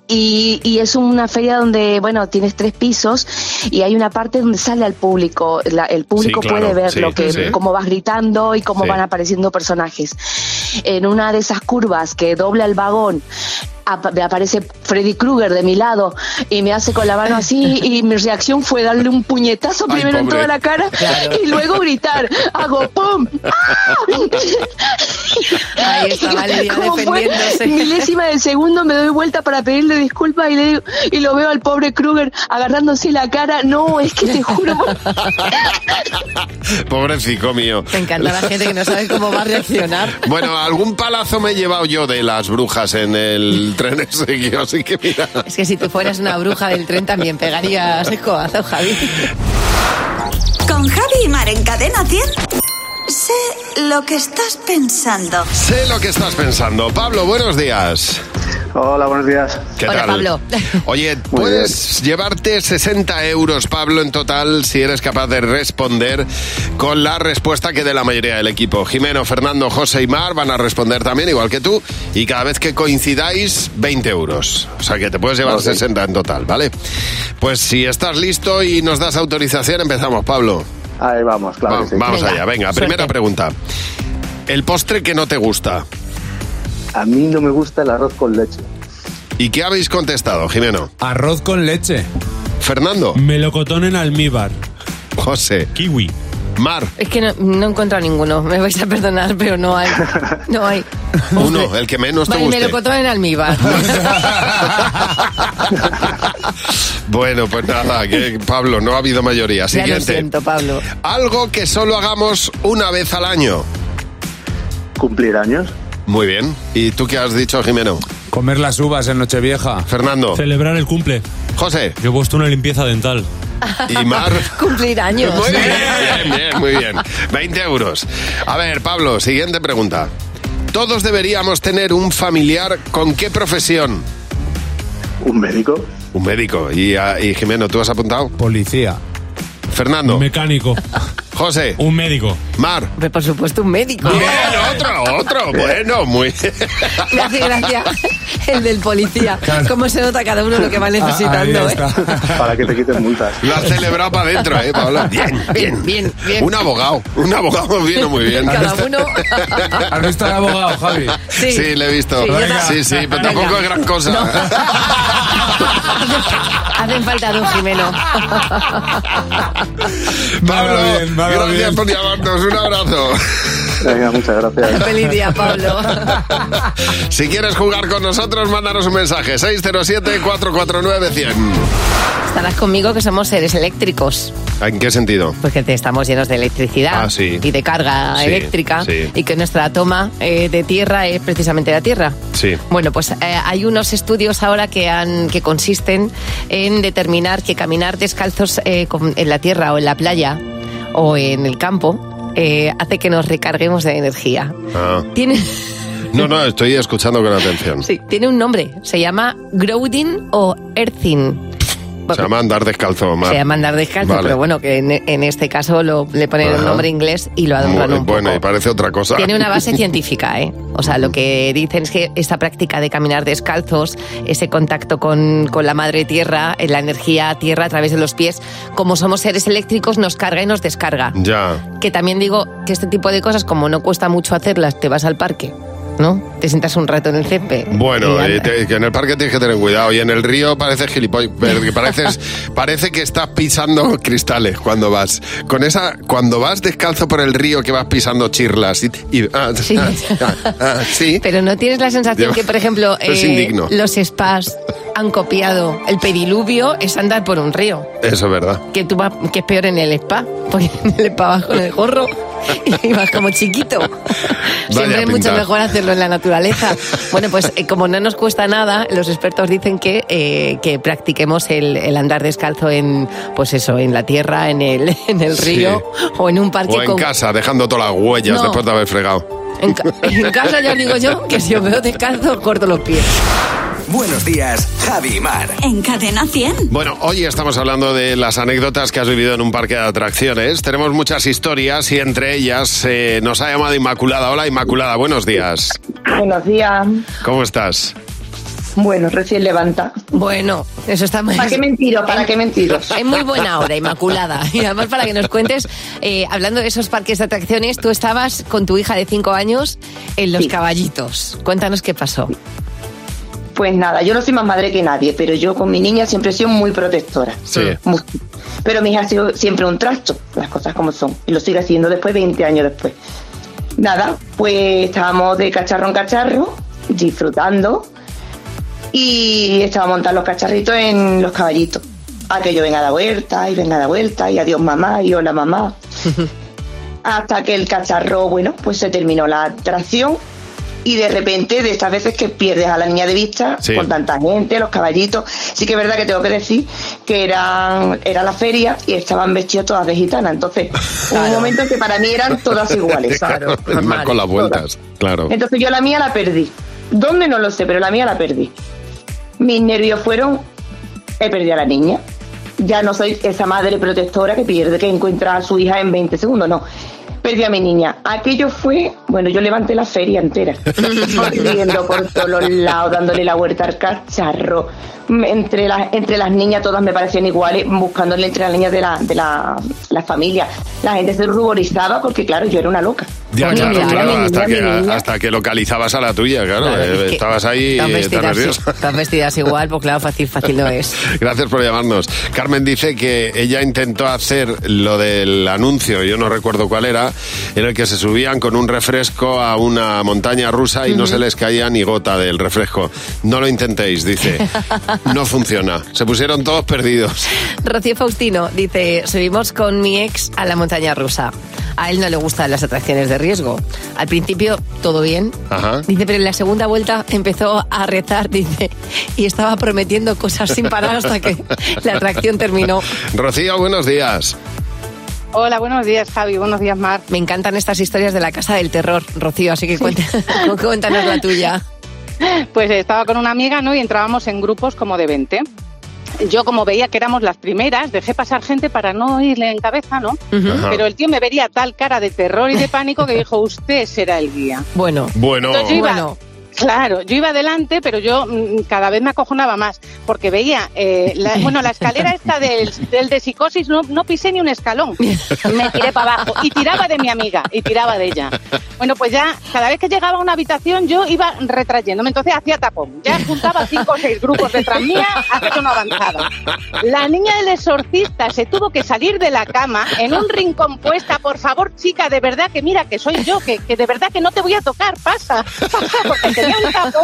Speaker 19: Y, y es una feria donde, bueno, tienes tres pisos y hay una parte donde sale al público. La- el público
Speaker 3: Sí, claro,
Speaker 19: puede ver
Speaker 3: sí,
Speaker 19: lo que,
Speaker 3: sí.
Speaker 19: cómo vas gritando y cómo van apareciendo personajes. En una de esas curvas que dobla el vagón, me aparece Freddy Krueger de mi lado y me hace con la mano así y mi reacción fue darle un puñetazo
Speaker 3: Ay,
Speaker 19: primero en toda la cara y luego gritar. Hago ¡pum! ¡Ah!
Speaker 4: Ahí está Valeria defendiéndose.
Speaker 19: milésima de segundo me doy vuelta para pedirle disculpas y le digo, y lo veo al pobre Kruger agarrándose la cara. No, es que te juro.
Speaker 3: Pobrecito mío.
Speaker 4: Me encanta la gente que no sabe cómo va a reaccionar.
Speaker 3: Bueno, algún palazo me he llevado yo de las brujas en el tren ese que yo así que mira.
Speaker 4: Es que si tú fueras una bruja del tren también pegarías escobazo, Javi.
Speaker 1: Con Javi y Mar en Cadena 100. Sé lo que estás pensando.
Speaker 3: Sé lo que estás pensando. Pablo, buenos días.
Speaker 20: Hola, buenos días.
Speaker 3: ¿Qué
Speaker 4: Hola,
Speaker 3: tal?
Speaker 4: Pablo.
Speaker 3: Oye, puedes llevarte 60 euros, Pablo, en total, si eres capaz de responder con la respuesta que dé la mayoría del equipo. Jimeno, Fernando, José y Mar van a responder también, igual que tú, y cada vez que coincidáis, 20 euros. O sea que te puedes llevar
Speaker 20: Ok.
Speaker 3: 60 en total, ¿vale? Pues si estás listo y nos das autorización, empezamos, Pablo.
Speaker 20: Ahí vamos, claro
Speaker 3: Va-
Speaker 20: que sí.
Speaker 3: Vamos allá, venga, primera pregunta. El postre que no te gusta.
Speaker 20: A mí no me gusta el arroz con leche.
Speaker 3: ¿Y qué habéis contestado, Jimeno?
Speaker 5: Arroz con leche.
Speaker 3: Fernando.
Speaker 5: Melocotón en almíbar.
Speaker 3: José.
Speaker 5: Kiwi.
Speaker 3: Mar.
Speaker 4: Es que no, no he encontrado ninguno. Me vais a perdonar, pero no hay. No hay.
Speaker 3: Uno, el que menos te
Speaker 4: Vale,
Speaker 3: guste.
Speaker 4: melocotón en almíbar.
Speaker 3: Bueno, pues nada, que Pablo, no ha habido mayoría.
Speaker 4: Ya lo
Speaker 3: Siguiente.
Speaker 4: siento, Pablo.
Speaker 3: Algo que solo hagamos una vez al año.
Speaker 20: ¿Cumplir años?
Speaker 3: Muy bien. ¿Y tú qué has dicho, Jimeno?
Speaker 5: Comer las uvas en Nochevieja.
Speaker 3: Fernando.
Speaker 5: Celebrar el cumple.
Speaker 3: José.
Speaker 5: Yo he puesto una limpieza dental.
Speaker 3: Y Mar.
Speaker 4: Cumplir años.
Speaker 3: Muy bien, bien, bien, muy bien. 20 euros. A ver, Pablo, siguiente pregunta. Todos deberíamos tener un familiar con qué profesión?
Speaker 20: ¿Un médico?
Speaker 3: Un médico. ¿Y, ah, y Jimeno, tú has apuntado?
Speaker 5: Policía.
Speaker 3: Fernando.
Speaker 5: Mecánico.
Speaker 3: José.
Speaker 5: Un médico.
Speaker 3: Mar.
Speaker 4: Por supuesto, un médico.
Speaker 3: Bien, otro, otro. Bueno, muy.
Speaker 4: Me hace gracia el del policía. Cómo se nota cada uno lo que va necesitando, ¿eh?
Speaker 20: Para que te quiten multas.
Speaker 3: Lo has celebrado para adentro, ¿eh, Pablo? Bien, bien.
Speaker 4: Bien, bien.
Speaker 3: Un abogado. Un abogado vino muy bien.
Speaker 4: Cada uno.
Speaker 5: ¿Has visto al abogado, Javi?
Speaker 4: Sí.
Speaker 3: Sí, le he visto.
Speaker 4: Sí,
Speaker 3: Sí, pero
Speaker 4: Venga.
Speaker 3: tampoco es gran cosa.
Speaker 4: Hacen falta dos, Jimeno.
Speaker 3: Pablo,
Speaker 5: bien, va
Speaker 3: gracias
Speaker 5: bien.
Speaker 3: por llamarnos. Un abrazo.
Speaker 20: Venga, muchas gracias.
Speaker 4: Feliz día, Pablo.
Speaker 3: Si quieres jugar con nosotros, mándanos un mensaje. 607-449-100.
Speaker 4: Estarás conmigo que somos seres eléctricos.
Speaker 3: ¿En qué sentido?
Speaker 4: Porque te estamos llenos de electricidad
Speaker 3: Ah, sí.
Speaker 4: y de carga
Speaker 3: Sí,
Speaker 4: eléctrica
Speaker 3: sí.
Speaker 4: y que nuestra toma eh, de tierra es precisamente la tierra.
Speaker 3: Sí.
Speaker 4: Bueno, pues eh, hay unos estudios ahora que, han, que consisten en determinar que caminar descalzos eh, con- en la tierra o en la playa o en el campo eh, hace que nos recarguemos de energía.
Speaker 3: Ah.
Speaker 4: Tiene,
Speaker 3: No, no, estoy escuchando con atención.
Speaker 4: sí, tiene un nombre, se llama grounding o earthing.
Speaker 3: Se llama andar descalzo, Mar.
Speaker 4: Se llama andar descalzo,
Speaker 3: Vale.
Speaker 4: pero bueno, que en, en este caso lo, le ponen
Speaker 3: Ajá.
Speaker 4: un nombre inglés y lo adornan
Speaker 3: Muy
Speaker 4: un
Speaker 3: bueno,
Speaker 4: poco.
Speaker 3: y parece otra cosa.
Speaker 4: Tiene una base científica, ¿eh? O sea, lo que dicen es que esta práctica de caminar descalzos, ese contacto con, con la madre tierra, la energía tierra a través de los pies, como somos seres eléctricos, nos carga y nos descarga.
Speaker 3: Ya.
Speaker 4: Que también digo que este tipo de cosas, como no cuesta mucho hacerlas, te vas al parque, ¿no? Te sientas un rato en el césped.
Speaker 3: Bueno,
Speaker 4: y
Speaker 3: eh, te- que en el parque tienes que tener cuidado. Y en el río pareces gilipollas. pareces, parece que estás pisando cristales cuando vas. Con esa, cuando vas descalzo por el río que vas pisando chirlas. Y, y- ah,
Speaker 4: Sí.
Speaker 3: ah, ah, ah, sí.
Speaker 4: Pero no tienes la sensación que, por ejemplo, eh, los spas han copiado el pediluvio es andar por un río.
Speaker 3: Eso es verdad.
Speaker 4: Que tú vas, que es peor en el spa, porque en el spa vas con el gorro y vas como chiquito. Siempre es mucho mejor hacerlo en la naturaleza. Bueno, pues eh, como no nos cuesta nada, los expertos dicen que, eh, que practiquemos el, el andar descalzo en, pues eso, en la tierra, en el, en el
Speaker 3: Sí.
Speaker 4: río o en un parque
Speaker 3: O en
Speaker 4: con-
Speaker 3: casa, dejando todas las huellas
Speaker 4: No.
Speaker 3: después de haber fregado.
Speaker 4: En, ca- en casa ya os digo yo que si os veo descalzo, corto los pies.
Speaker 2: Buenos días, Javi y Mar.
Speaker 1: En Cadena 100.
Speaker 3: Bueno, hoy estamos hablando de las anécdotas que has vivido en un parque de atracciones. Tenemos muchas historias y entre ellas eh, nos ha llamado Inmaculada. Hola Inmaculada, buenos días.
Speaker 21: Buenos días.
Speaker 3: ¿Cómo estás?
Speaker 21: Bueno, recién levanta.
Speaker 4: Bueno, eso está muy...
Speaker 21: ¿Para qué mentiros? ¿Para qué mentiros?
Speaker 4: Es muy buena hora, Inmaculada. Y además para que nos cuentes, eh, hablando de esos parques de atracciones, tú estabas con tu hija de 5 años en Los Caballitos. Cuéntanos qué pasó.
Speaker 21: Pues nada, yo no soy más madre que nadie, pero yo con mi niña siempre he sido muy protectora.
Speaker 3: Sí.
Speaker 21: Pero mi hija ha sido siempre un trasto, las cosas como son. Y lo sigue haciendo después, 20 años después. Nada, pues estábamos de cacharro en cacharro, disfrutando. Y estaba a montar los cacharritos en los caballitos. A que yo venga a dar vuelta y venga a dar vuelta y adiós mamá y hola mamá. Hasta que el cacharro, bueno, pues se terminó la atracción y de repente de estas veces que pierdes a la niña de vista
Speaker 3: Sí.
Speaker 21: con tanta gente, los caballitos. Sí que es verdad que tengo que decir que eran era la feria y estaban vestidas todas de gitana. Entonces, hubo un momento en que para mí eran todas iguales.
Speaker 3: Más con las vueltas, claro.
Speaker 21: Entonces yo la mía la perdí. ¿Dónde? No lo sé, pero la mía la perdí. Mis nervios fueron, he perdido a la niña. Ya no soy esa madre protectora que pierde, que encuentra a su hija en 20 segundos, no. Perdí a mi niña. Aquello fue, bueno, yo levanté la feria entera, corriendo por todos los lados, dándole la vuelta al cacharro. Entre las, entre las niñas todas me parecían iguales, buscándole entre las niñas de la, de la, la familia. La gente se ruborizaba porque, claro, yo era una loca.
Speaker 3: Ya, claro,
Speaker 21: niña,
Speaker 3: claro,
Speaker 21: mi
Speaker 3: hasta,
Speaker 21: niña,
Speaker 3: que,
Speaker 21: niña.
Speaker 3: hasta que localizabas a la tuya, claro.
Speaker 4: Claro,
Speaker 3: eh,
Speaker 4: es que
Speaker 3: estabas ahí
Speaker 4: Tan
Speaker 3: tan
Speaker 4: vestidas,
Speaker 3: nerviosa.
Speaker 4: tan vestidas igual, pues claro, fácil, fácil no es.
Speaker 3: Gracias por llamarnos. Carmen dice que ella intentó hacer lo del anuncio, yo no recuerdo cuál era, en el que se subían con un refresco a una montaña rusa y no se les caía ni gota del refresco. No lo intentéis, dice. No funciona. Se pusieron todos perdidos.
Speaker 4: Rocío Faustino dice, subimos con mi ex a la montaña rusa. A él no le gustan las atracciones de riesgo. Al principio todo bien.
Speaker 3: Ajá.
Speaker 4: Dice, pero en la segunda vuelta empezó a rezar, dice, y estaba prometiendo cosas sin parar hasta que la atracción terminó.
Speaker 3: Rocío, buenos días.
Speaker 22: Hola, buenos días, Javi. Buenos días, Mar.
Speaker 4: Me encantan estas historias de la casa del terror, Rocío, así que cuéntanos la tuya.
Speaker 22: Pues estaba con una amiga, ¿no? Y entrábamos en grupos como de 20. Yo, como veía que éramos las primeras, dejé pasar gente para no irle en cabeza, ¿no? Pero el tío me vería tal cara de terror y de pánico que dijo, usted será el guía.
Speaker 4: Bueno.
Speaker 3: Bueno.
Speaker 22: Entonces yo iba- Claro, yo iba adelante, pero yo mm, cada vez me acojonaba más, porque veía, eh, la- bueno, la escalera esta del, del de psicosis, no, no pisé ni un escalón, me tiré para abajo y tiraba de mi amiga y tiraba de ella. Bueno, pues ya cada vez que llegaba a una habitación yo iba retrayéndome, entonces hacía tapón, ya juntaba cinco o seis grupos detrás mía hasta que no avanzaba. La niña del exorcista se tuvo que salir de la cama en un rincón puesta, por favor, chica, de verdad que mira que soy yo, que, que de verdad que no te voy a tocar, pasa, pasa, porque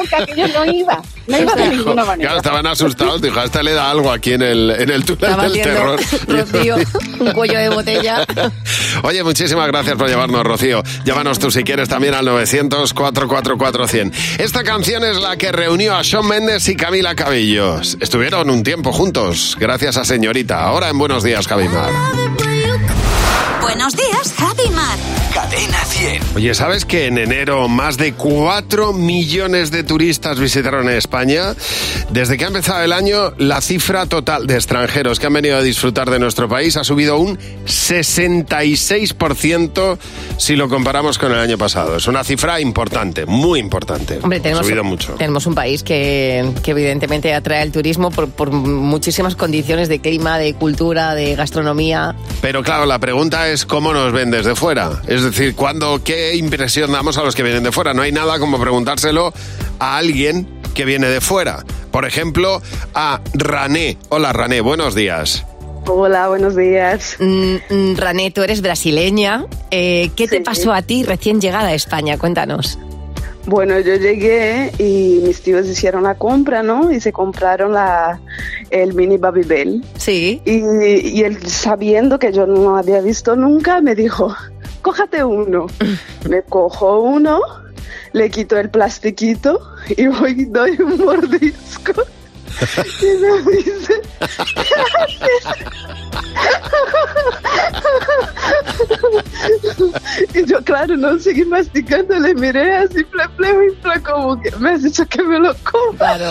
Speaker 22: que aquello no iba, no iba de ninguna manera.
Speaker 3: Claro, estaban asustados. Dijo, a este le da algo aquí en el, en el túnel
Speaker 4: Estaba
Speaker 3: del terror.
Speaker 4: Rocío, un cuello de botella.
Speaker 3: Oye, muchísimas gracias por llamarnos, Rocío. Llámanos tú si quieres también al 900-444-100. Esta canción es la que reunió a Shawn Mendes y Camila Cabellos. Estuvieron un tiempo juntos, gracias a Señorita. Ahora en Buenos Días, Javimar.
Speaker 1: Buenos días,
Speaker 3: Oye, ¿sabes que en enero más de 4 millones de turistas visitaron España? Desde que ha empezado el año, la cifra total de extranjeros que han venido a disfrutar de nuestro país ha subido un 66% si lo comparamos con el año pasado. Es una cifra importante, muy importante.
Speaker 4: Hombre,
Speaker 3: ha
Speaker 4: tenemos,
Speaker 3: subido mucho.
Speaker 4: tenemos un país que, que evidentemente atrae el turismo por, por muchísimas condiciones de clima, de cultura, de gastronomía.
Speaker 3: Pero claro, la pregunta es cómo nos ven desde fuera. Es decir, ¿cuándo, ¿qué impresión damos a los que vienen de fuera? No hay nada como preguntárselo a alguien que viene de fuera. Por ejemplo, a Rané. Hola Rané, buenos días.
Speaker 23: Hola, buenos días.
Speaker 4: Mm, mm, Rané, tú eres brasileña. Eh, ¿Qué te pasó a ti recién llegada a España? Cuéntanos.
Speaker 23: Bueno, yo llegué y mis tíos hicieron la compra, ¿no? Y se compraron la, el mini Babybel.
Speaker 4: Sí.
Speaker 23: Y, y él, sabiendo que yo no había visto nunca, me dijo, cójate uno. me cojo uno, le quito el plastiquito y voy doy un mordisco. Y me dice, y yo, claro, no seguí masticando, le miré así, ple, ple, y ple, como que me has dicho que me lo coma.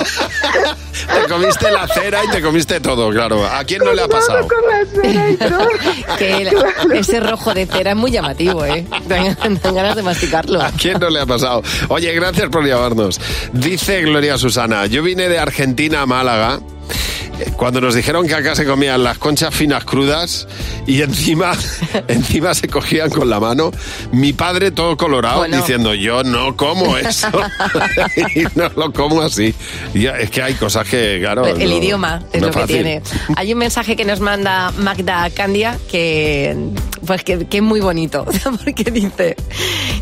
Speaker 3: Te comiste la cera y te comiste todo, claro. ¿A quién no le ha pasado?
Speaker 23: Con la cera y todo.
Speaker 4: Que el- ese rojo de cera es muy llamativo, ¿eh? Dan, dan ganas de masticarlo.
Speaker 3: ¿A quién no le ha pasado? Oye, gracias por llamarnos. Dice Gloria Susana, yo vine de Argentina a Málaga eh, cuando nos dijeron que acá se comían las conchas finas crudas y encima, encima se cogían con la mano, mi padre todo colorado
Speaker 4: Bueno.
Speaker 3: diciendo yo no como eso y no lo como así. Y es que hay cosas que, claro...
Speaker 4: el
Speaker 3: no-
Speaker 4: idioma es
Speaker 3: no
Speaker 4: lo que
Speaker 3: fácil.
Speaker 4: tiene. Hay un mensaje que nos manda Magda Candia que, pues que, que es muy bonito, porque dice,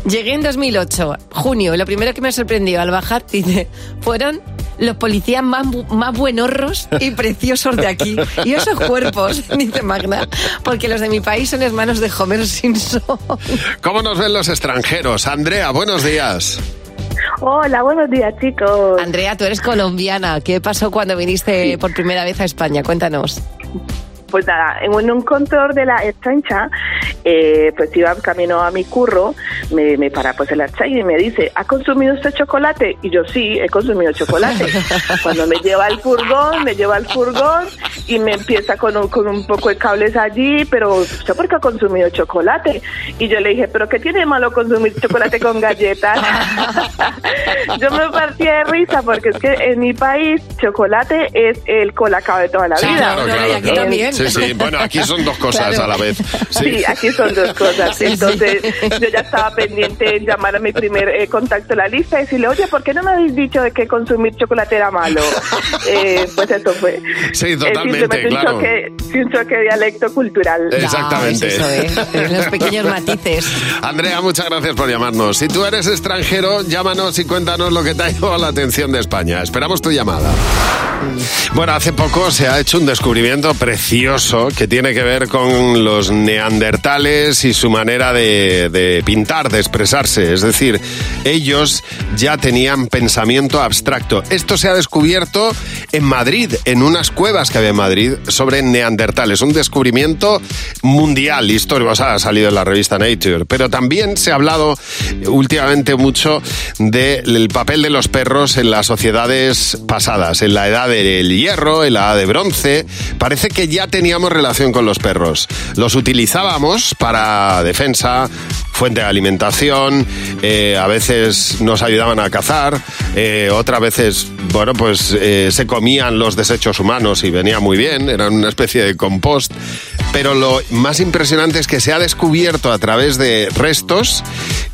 Speaker 4: llegué en 2008, junio, y lo primero que me sorprendió al bajar, dice, fueron los policías más, bu- más buenorros y preciosos de aquí. Y esos cuerpos, dice Magda, porque los de mi país son hermanos de Homer Simpson.
Speaker 3: ¿Cómo nos ven los extranjeros? Andrea, buenos días.
Speaker 23: Hola, buenos días, chicos.
Speaker 4: Andrea, tú eres colombiana. ¿Qué pasó cuando viniste por primera vez a España? Cuéntanos.
Speaker 23: Pues nada, en un control de la extensa
Speaker 24: eh, pues iba camino a mi curro, me, me para pues el archay y me dice, ¿ha consumido usted chocolate? Y yo sí, he consumido chocolate. Cuando me lleva al furgón, me lleva al furgón y me empieza con un, con un poco de cables allí, pero ¿usted por qué ha consumido chocolate? Y yo le dije, ¿pero qué tiene de malo consumir chocolate con galletas? yo me partí de risa porque es que en mi país chocolate es el colacao de toda la vida.
Speaker 3: Claro, claro,
Speaker 4: y aquí
Speaker 3: claro.
Speaker 4: también.
Speaker 3: Sí, sí. Bueno, aquí son dos cosas
Speaker 4: Claro.
Speaker 3: a la vez.
Speaker 24: Sí. aquí son dos cosas. Entonces, yo ya estaba pendiente en llamar a mi primer eh, contacto de la lista y decirle, oye, ¿por qué no me habéis dicho de que consumir chocolate era malo? Eh, pues eso fue.
Speaker 3: Sí,
Speaker 24: Eh,
Speaker 3: totalmente,
Speaker 24: simplemente
Speaker 3: claro.
Speaker 24: Un choque, sí, un choque de dialecto cultural.
Speaker 3: Exactamente.
Speaker 4: eso, ¿eh? Los pequeños matices.
Speaker 3: Andrea, muchas gracias por llamarnos. Si tú eres extranjero, llámanos y cuéntanos lo que te ha llamado la atención de España. Esperamos tu llamada. Bueno, hace poco se ha hecho un descubrimiento precioso que tiene que ver con los neandertales y su manera de, pintar, de expresarse. Es decir, ellos ya tenían pensamiento abstracto. Esto se ha descubierto en Madrid, en unas cuevas que había en Madrid sobre neandertales. Un descubrimiento mundial, histórico. O sea, ha salido en la revista Nature. Pero también se ha hablado últimamente mucho del papel de los perros en las sociedades pasadas, en la edad del hierro, en la edad de bronce. Parece que ya teníamos relación con los perros. Los utilizábamos para defensa, fuente de alimentación, eh, a veces nos ayudaban a cazar, eh, otras veces, bueno, pues eh, se comían los desechos humanos y venía muy bien, eran una especie de compost. Pero lo más impresionante es que se ha descubierto a través de restos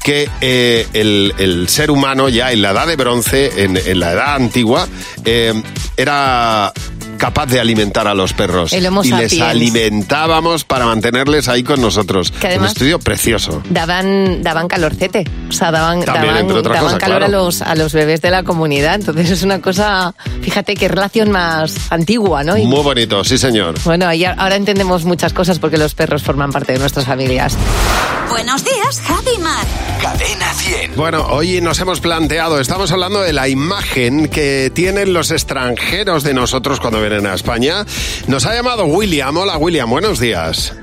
Speaker 3: que el, ser humano ya en la edad de bronce, en, la edad antigua, era capaz de alimentar a los perros.
Speaker 4: El Homo
Speaker 3: y les alimentábamos para mantenerles ahí con nosotros.
Speaker 4: Que además-
Speaker 3: Un estudio precioso.
Speaker 4: Daban, daban calorcete, o sea, daban,
Speaker 3: También,
Speaker 4: daban,
Speaker 3: entre
Speaker 4: calor
Speaker 3: claro.
Speaker 4: a, los, a los bebés de la comunidad. Entonces es una cosa, fíjate qué relación más antigua, ¿no? Y-
Speaker 3: Muy bonito, sí señor.
Speaker 4: bueno, a- ahora entendemos muchas cosas porque los perros forman parte de nuestras familias.
Speaker 1: Buenos días, Javi y Mar.
Speaker 2: Cadena 100.
Speaker 3: Bueno, hoy nos hemos planteado, estamos hablando de la imagen que tienen los extranjeros de nosotros cuando a España. Nos ha llamado William. Hola William, buenos días.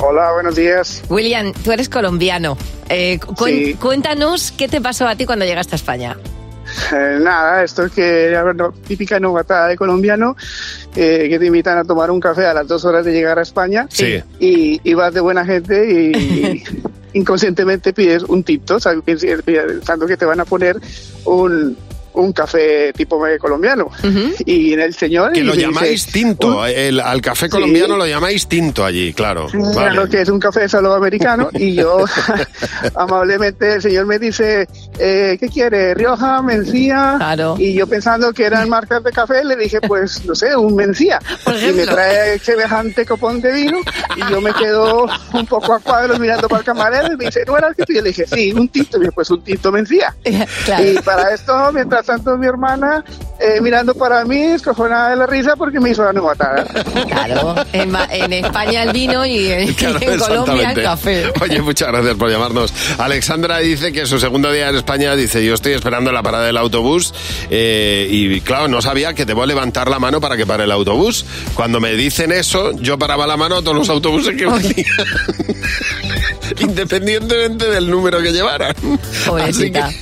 Speaker 20: Hola, buenos días.
Speaker 4: William, tú eres colombiano. Eh, cu-
Speaker 20: Sí.
Speaker 4: Cuéntanos qué te pasó a ti cuando llegaste a España.
Speaker 20: Eh, nada, esto es que a ver, no, típica novatada de colombiano, eh, que te invitan a tomar un café a las dos horas de llegar a España
Speaker 3: Sí.
Speaker 20: y, y vas de buena gente y, y inconscientemente pides un ¿sabes? pensando que te van a poner un, un café tipo colombiano. Y en el señor...
Speaker 3: Que
Speaker 20: y
Speaker 3: lo
Speaker 20: dice,
Speaker 3: llamáis tinto. El- al café colombiano lo llamáis tinto allí, claro.
Speaker 20: Claro
Speaker 3: Vale.
Speaker 20: que es un café solo americano y yo amablemente el señor me dice eh, ¿qué quiere? Rioja, Mencía y yo pensando que eran marcas de café le dije pues no sé, un Mencía y me trae semejante copón de vino y yo me quedo un poco a cuadros mirando para el camarero y me dice ¿no era el que tú?" Y yo le dije sí, un tinto y yo, pues un tinto Mencía y para esto mientras tanto mi hermana eh, mirando para mí escojonada de la risa porque me hizo la novatada
Speaker 4: Claro, en, en España el vino y en, y
Speaker 3: Claro,
Speaker 4: en Colombia el café.
Speaker 3: Oye, muchas gracias por llamarnos. Alexandra dice que su segundo día en España dice, yo estoy esperando la parada del autobús eh, y claro, no sabía que debo levantar la mano para que pare el autobús. Cuando me dicen eso, yo paraba la mano a todos los autobuses que venían. Independientemente del número que llevaran. Así
Speaker 4: Pobrecita.
Speaker 3: que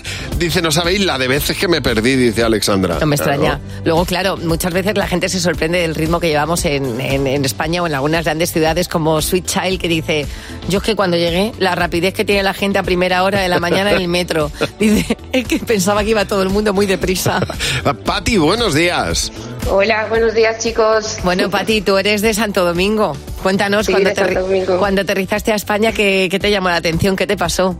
Speaker 3: dice, no sabéis la de veces que me perdí, dice Alexandra.
Speaker 4: No me
Speaker 3: Claro.
Speaker 4: extraña. Luego, claro, muchas veces la gente se sorprende del ritmo que llevamos en, en- en España o en algunas grandes ciudades como Sweet Child, que dice, yo es que cuando llegué, la rapidez que tiene la gente a primera hora de la mañana en el metro. Dice, es que pensaba que iba todo el mundo muy deprisa.
Speaker 3: Pati, buenos días.
Speaker 25: Hola, buenos días chicos.
Speaker 4: Bueno, Pati, tú eres de Santo Domingo. Cuéntanos,
Speaker 25: Sí,
Speaker 4: cuando,
Speaker 25: de Santo Domingo.
Speaker 4: cuando aterrizaste a España, ¿qué, qué te llamó la atención? ¿Qué te pasó?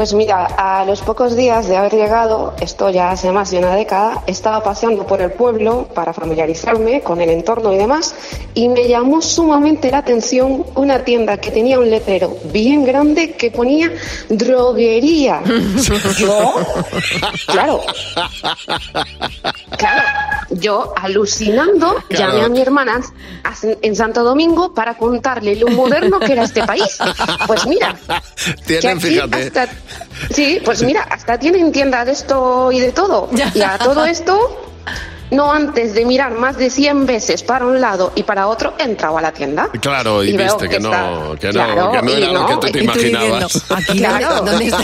Speaker 25: Pues mira, a los pocos días de haber llegado, esto ya hace más de una década, estaba paseando por el pueblo para familiarizarme con el entorno y demás, y me llamó sumamente la atención una tienda que tenía un letrero bien grande que ponía droguería. Yo, claro, claro, yo alucinando
Speaker 26: Claro.
Speaker 25: llamé a mi hermana en Santo Domingo para contarle lo moderno que era este país. Pues mira, que
Speaker 3: Tienen,
Speaker 25: aquí
Speaker 3: fíjate.
Speaker 25: hasta- sí, pues mira, hasta tienen tienda de esto y de todo. Y a todo esto, no antes de mirar más de 100 veces para un lado y para otro, he entrado a la tienda.
Speaker 3: Claro, y,
Speaker 25: Y
Speaker 3: viste que,
Speaker 25: que
Speaker 3: no,
Speaker 25: está-
Speaker 3: que no,
Speaker 25: claro,
Speaker 3: que no era lo
Speaker 25: no,
Speaker 3: que tú te
Speaker 25: y tú diciendo,
Speaker 3: imaginabas.
Speaker 4: Aquí
Speaker 25: Claro.
Speaker 4: ¿dónde está,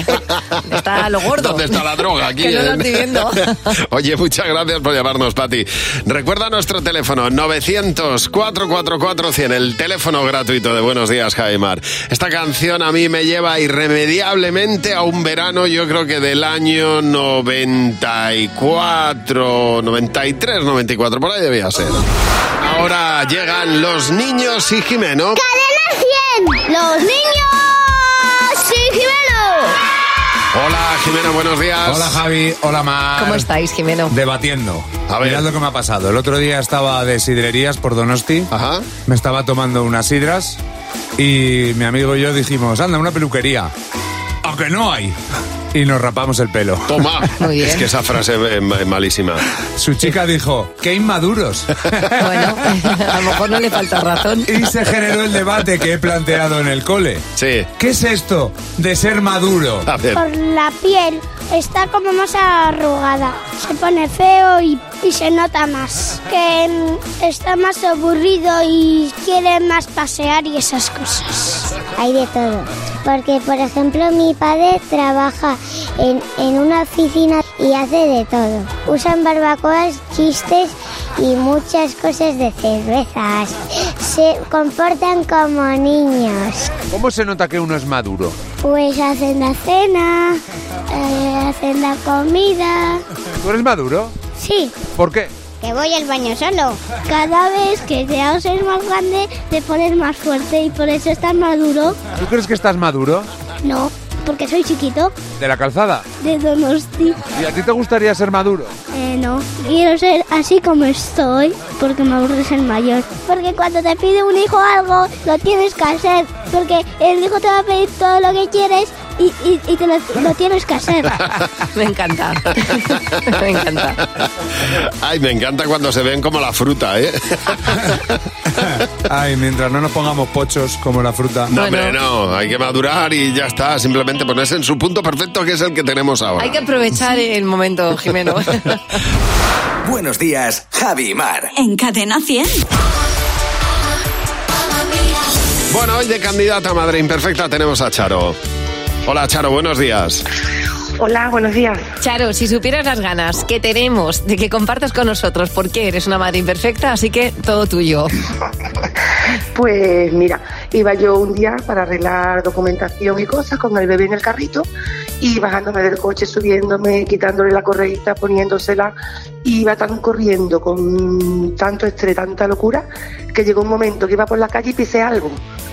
Speaker 4: dónde está lo gordo?
Speaker 3: ¿Dónde está la droga? Aquí
Speaker 4: Que no lo
Speaker 3: en-
Speaker 4: estoy viendo.
Speaker 3: Oye, muchas gracias por llamarnos, Pati. Recuerda nuestro teléfono 900-444-100, el teléfono gratuito de Buenos Días, Jaimar. Esta canción a mí me lleva irremediablemente a un verano, yo creo que del año 94, 93, 94, por ahí debía ser. Ahora llegan los niños y Jimeno.
Speaker 10: ¡Cadena 100! ¡Los niños! ¡Sí, Jimeno!
Speaker 3: Hola, Jimeno, buenos días.
Speaker 27: Hola Javi, hola Mar.
Speaker 4: ¿Cómo estáis, Jimeno?
Speaker 27: Debatiendo.
Speaker 3: A ver.
Speaker 27: Mirad lo que me ha pasado. El otro día estaba de sidrerías por Donosti. Me estaba tomando unas sidras y mi amigo y yo dijimos, anda, una peluquería. Aunque no hay. Y nos rapamos el pelo.
Speaker 3: Toma.
Speaker 4: Muy bien.
Speaker 3: Es que esa frase es ma- es malísima.
Speaker 27: Su chica dijo, qué inmaduros.
Speaker 4: Bueno, a lo mejor no le falta razón.
Speaker 27: Y se generó el debate que he planteado en el cole.
Speaker 3: Sí.
Speaker 27: ¿Qué es esto de ser maduro?
Speaker 3: A ver.
Speaker 10: Por la piel está como más arrugada. Se pone feo y, y se nota más. Que está más aburrido y quiere más pasear y esas cosas.
Speaker 28: Hay de todo. Porque, por ejemplo, mi padre trabaja en, en una oficina y hace de todo. Usan barbacoas, chistes y muchas cosas de cervezas. Se comportan como niños.
Speaker 27: ¿Cómo se nota que uno es maduro?
Speaker 28: Pues hacen la cena, eh, hacen la comida.
Speaker 27: ¿Tú eres maduro?
Speaker 28: Sí,
Speaker 27: ¿Por qué?
Speaker 28: que voy al baño solo.
Speaker 10: Cada vez que te haces más grande, te pones más fuerte y por eso estás maduro.
Speaker 27: ¿Tú crees que estás maduro?
Speaker 10: No, porque soy chiquito
Speaker 27: ¿De la calzada?
Speaker 10: de Donosti.
Speaker 27: ¿Y a ti te gustaría ser maduro?
Speaker 10: Eh, no, quiero ser así como estoy porque me aburre ser mayor. Porque cuando te pide un hijo algo, lo tienes que hacer. Porque el hijo te va a pedir todo lo que quieres y, y- y te lo, lo tienes que hacer.
Speaker 4: Me encanta. Me encanta.
Speaker 3: Ay, me encanta cuando se ven como la fruta, ¿eh?
Speaker 27: Ay, mientras no nos pongamos pochos como la fruta.
Speaker 3: No, hombre, no. Hay que madurar y ya está. Simplemente ponerse en su punto perfecto, que es el que tenemos ahora.
Speaker 4: Hay que aprovechar el momento, Jimeno.
Speaker 2: Buenos días, Javi y Mar.
Speaker 1: En Cadena 100.
Speaker 3: Bueno, hoy de candidata a Madre Imperfecta tenemos a Charo. Hola, Charo, buenos días.
Speaker 24: Hola, buenos días.
Speaker 4: Charo, si supieras las ganas que tenemos de que compartas con nosotros por qué eres una madre imperfecta, así que todo tuyo.
Speaker 24: Pues mira, iba yo un día para arreglar documentación y cosas con el bebé en el carrito y bajándome del coche, subiéndome, quitándole la correita, poniéndosela, y iba tan corriendo con tanto estrés, tanta locura, que llegó un momento que iba por la calle y pisé algo.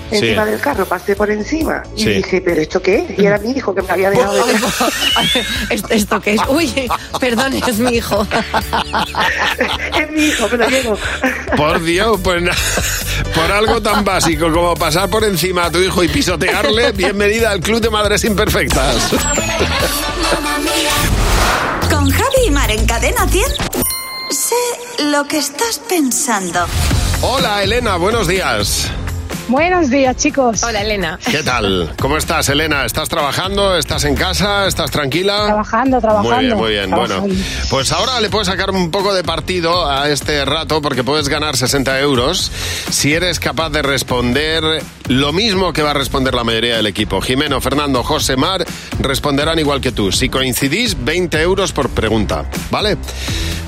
Speaker 3: Sí.
Speaker 24: Encima del carro, pasé por encima y
Speaker 3: Sí.
Speaker 24: dije, ¿pero esto qué es? Y era mi hijo que me había dejado de
Speaker 4: ¿Esto, esto qué es? Uy, perdón, es mi hijo.
Speaker 24: Es mi hijo, me lo llevo.
Speaker 3: Por Dios, pues por algo tan básico como pasar por encima a tu hijo y pisotearle, bienvenida al Club de Madres Imperfectas.
Speaker 1: Con Javi y Mar en Cadena 100. Sé lo que estás pensando.
Speaker 3: Hola, Elena, buenos días.
Speaker 26: Buenos días, chicos.
Speaker 4: Hola, Elena.
Speaker 3: ¿Qué tal? ¿Cómo estás, Elena? ¿Estás trabajando? ¿Estás en casa? ¿Estás tranquila?
Speaker 26: Trabajando, trabajando.
Speaker 3: Muy bien, muy bien. Bueno, pues ahora le puedes sacar un poco de partido a este rato porque puedes ganar 60 euros si eres capaz de responder lo mismo que va a responder la mayoría del equipo. Jimeno, Fernando, José Mar responderán igual que tú. Si coincidís, 20 euros por pregunta. ¿Vale?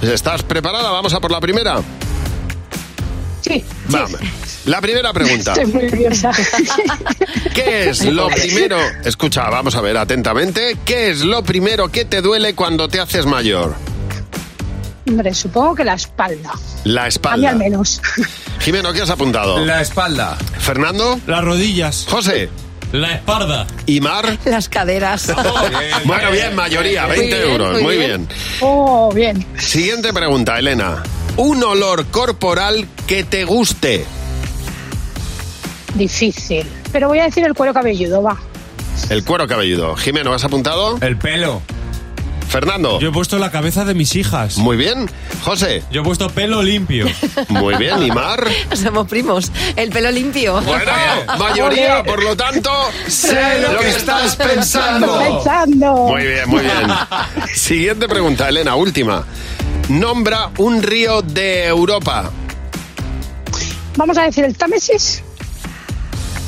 Speaker 3: ¿Estás preparada? Vamos a por la primera.
Speaker 26: Sí.
Speaker 3: Vamos. La primera pregunta.
Speaker 26: Estoy muy nerviosa.
Speaker 3: ¿Qué es lo primero? Escucha, vamos a ver atentamente. ¿Qué es lo primero que te duele cuando te haces mayor?
Speaker 26: Hombre, supongo que la espalda.
Speaker 3: La
Speaker 26: A mí
Speaker 3: espalda.
Speaker 26: al menos.
Speaker 3: Jimeno, ¿qué has apuntado?
Speaker 27: La espalda.
Speaker 3: Fernando.
Speaker 18: Las rodillas.
Speaker 3: José.
Speaker 18: La espalda.
Speaker 3: ¿Y Mar?
Speaker 4: Las caderas.
Speaker 3: Bueno, bien, mayoría, 20
Speaker 4: Muy bien,
Speaker 3: euros.
Speaker 4: muy
Speaker 3: Muy
Speaker 4: bien.
Speaker 3: bien.
Speaker 26: Oh, bien.
Speaker 3: Siguiente pregunta, Elena. Un olor corporal que te guste.
Speaker 26: Difícil. Pero voy a decir el cuero cabelludo, va.
Speaker 3: El cuero cabelludo. Jimeno, ¿has apuntado?
Speaker 27: El pelo.
Speaker 3: Fernando.
Speaker 18: Yo he puesto la cabeza de mis hijas.
Speaker 3: Muy bien. José.
Speaker 18: Yo he puesto pelo limpio.
Speaker 3: Muy bien. ¿Y Mar?
Speaker 4: Somos primos. El pelo limpio.
Speaker 3: Bueno, mayoría, por lo tanto, sé lo que estás pensando.
Speaker 26: Pensando.
Speaker 3: Muy bien, muy bien. Siguiente pregunta, Elena, última. Nombra un río de Europa.
Speaker 26: Vamos a decir el Támesis.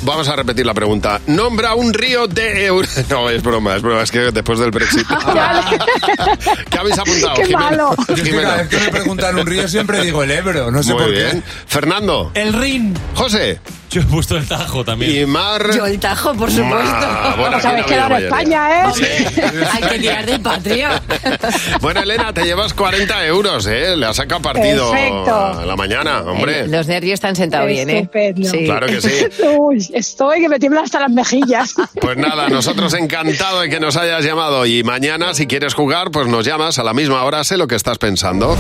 Speaker 3: Vamos a repetir la pregunta. Nombra un río de Europa. No, es broma, es broma. Es que después del Brexit. ¿Qué habéis apuntado?
Speaker 26: Qué
Speaker 3: Jimena?
Speaker 26: malo.
Speaker 27: Yo es que
Speaker 3: Jimena.
Speaker 27: cada vez que me preguntan un río siempre digo el Ebro, no sé
Speaker 3: Muy
Speaker 27: por
Speaker 3: bien. Fernando.
Speaker 18: El Rin.
Speaker 3: José.
Speaker 18: Yo he puesto el Tajo también.
Speaker 3: Y Mar.
Speaker 4: Yo el Tajo, por supuesto.
Speaker 3: Ah, bueno, había
Speaker 26: en
Speaker 3: mayoría.
Speaker 26: España, ¿eh?
Speaker 4: Hay que tirar de patria.
Speaker 3: Bueno, Elena, te llevas 40 euros, ¿eh? Le has sacado partido
Speaker 26: Perfecto.
Speaker 3: a la mañana, hombre.
Speaker 4: Eh, Los nervios están sentados bien, ¿eh?
Speaker 26: Estupendo.
Speaker 4: Sí.
Speaker 3: Claro que sí.
Speaker 26: Uy, estoy que me tiemblan hasta las mejillas.
Speaker 3: Pues nada, nosotros encantados de que nos hayas llamado y mañana, si quieres jugar, pues nos llamas a la misma hora, sé lo que estás pensando.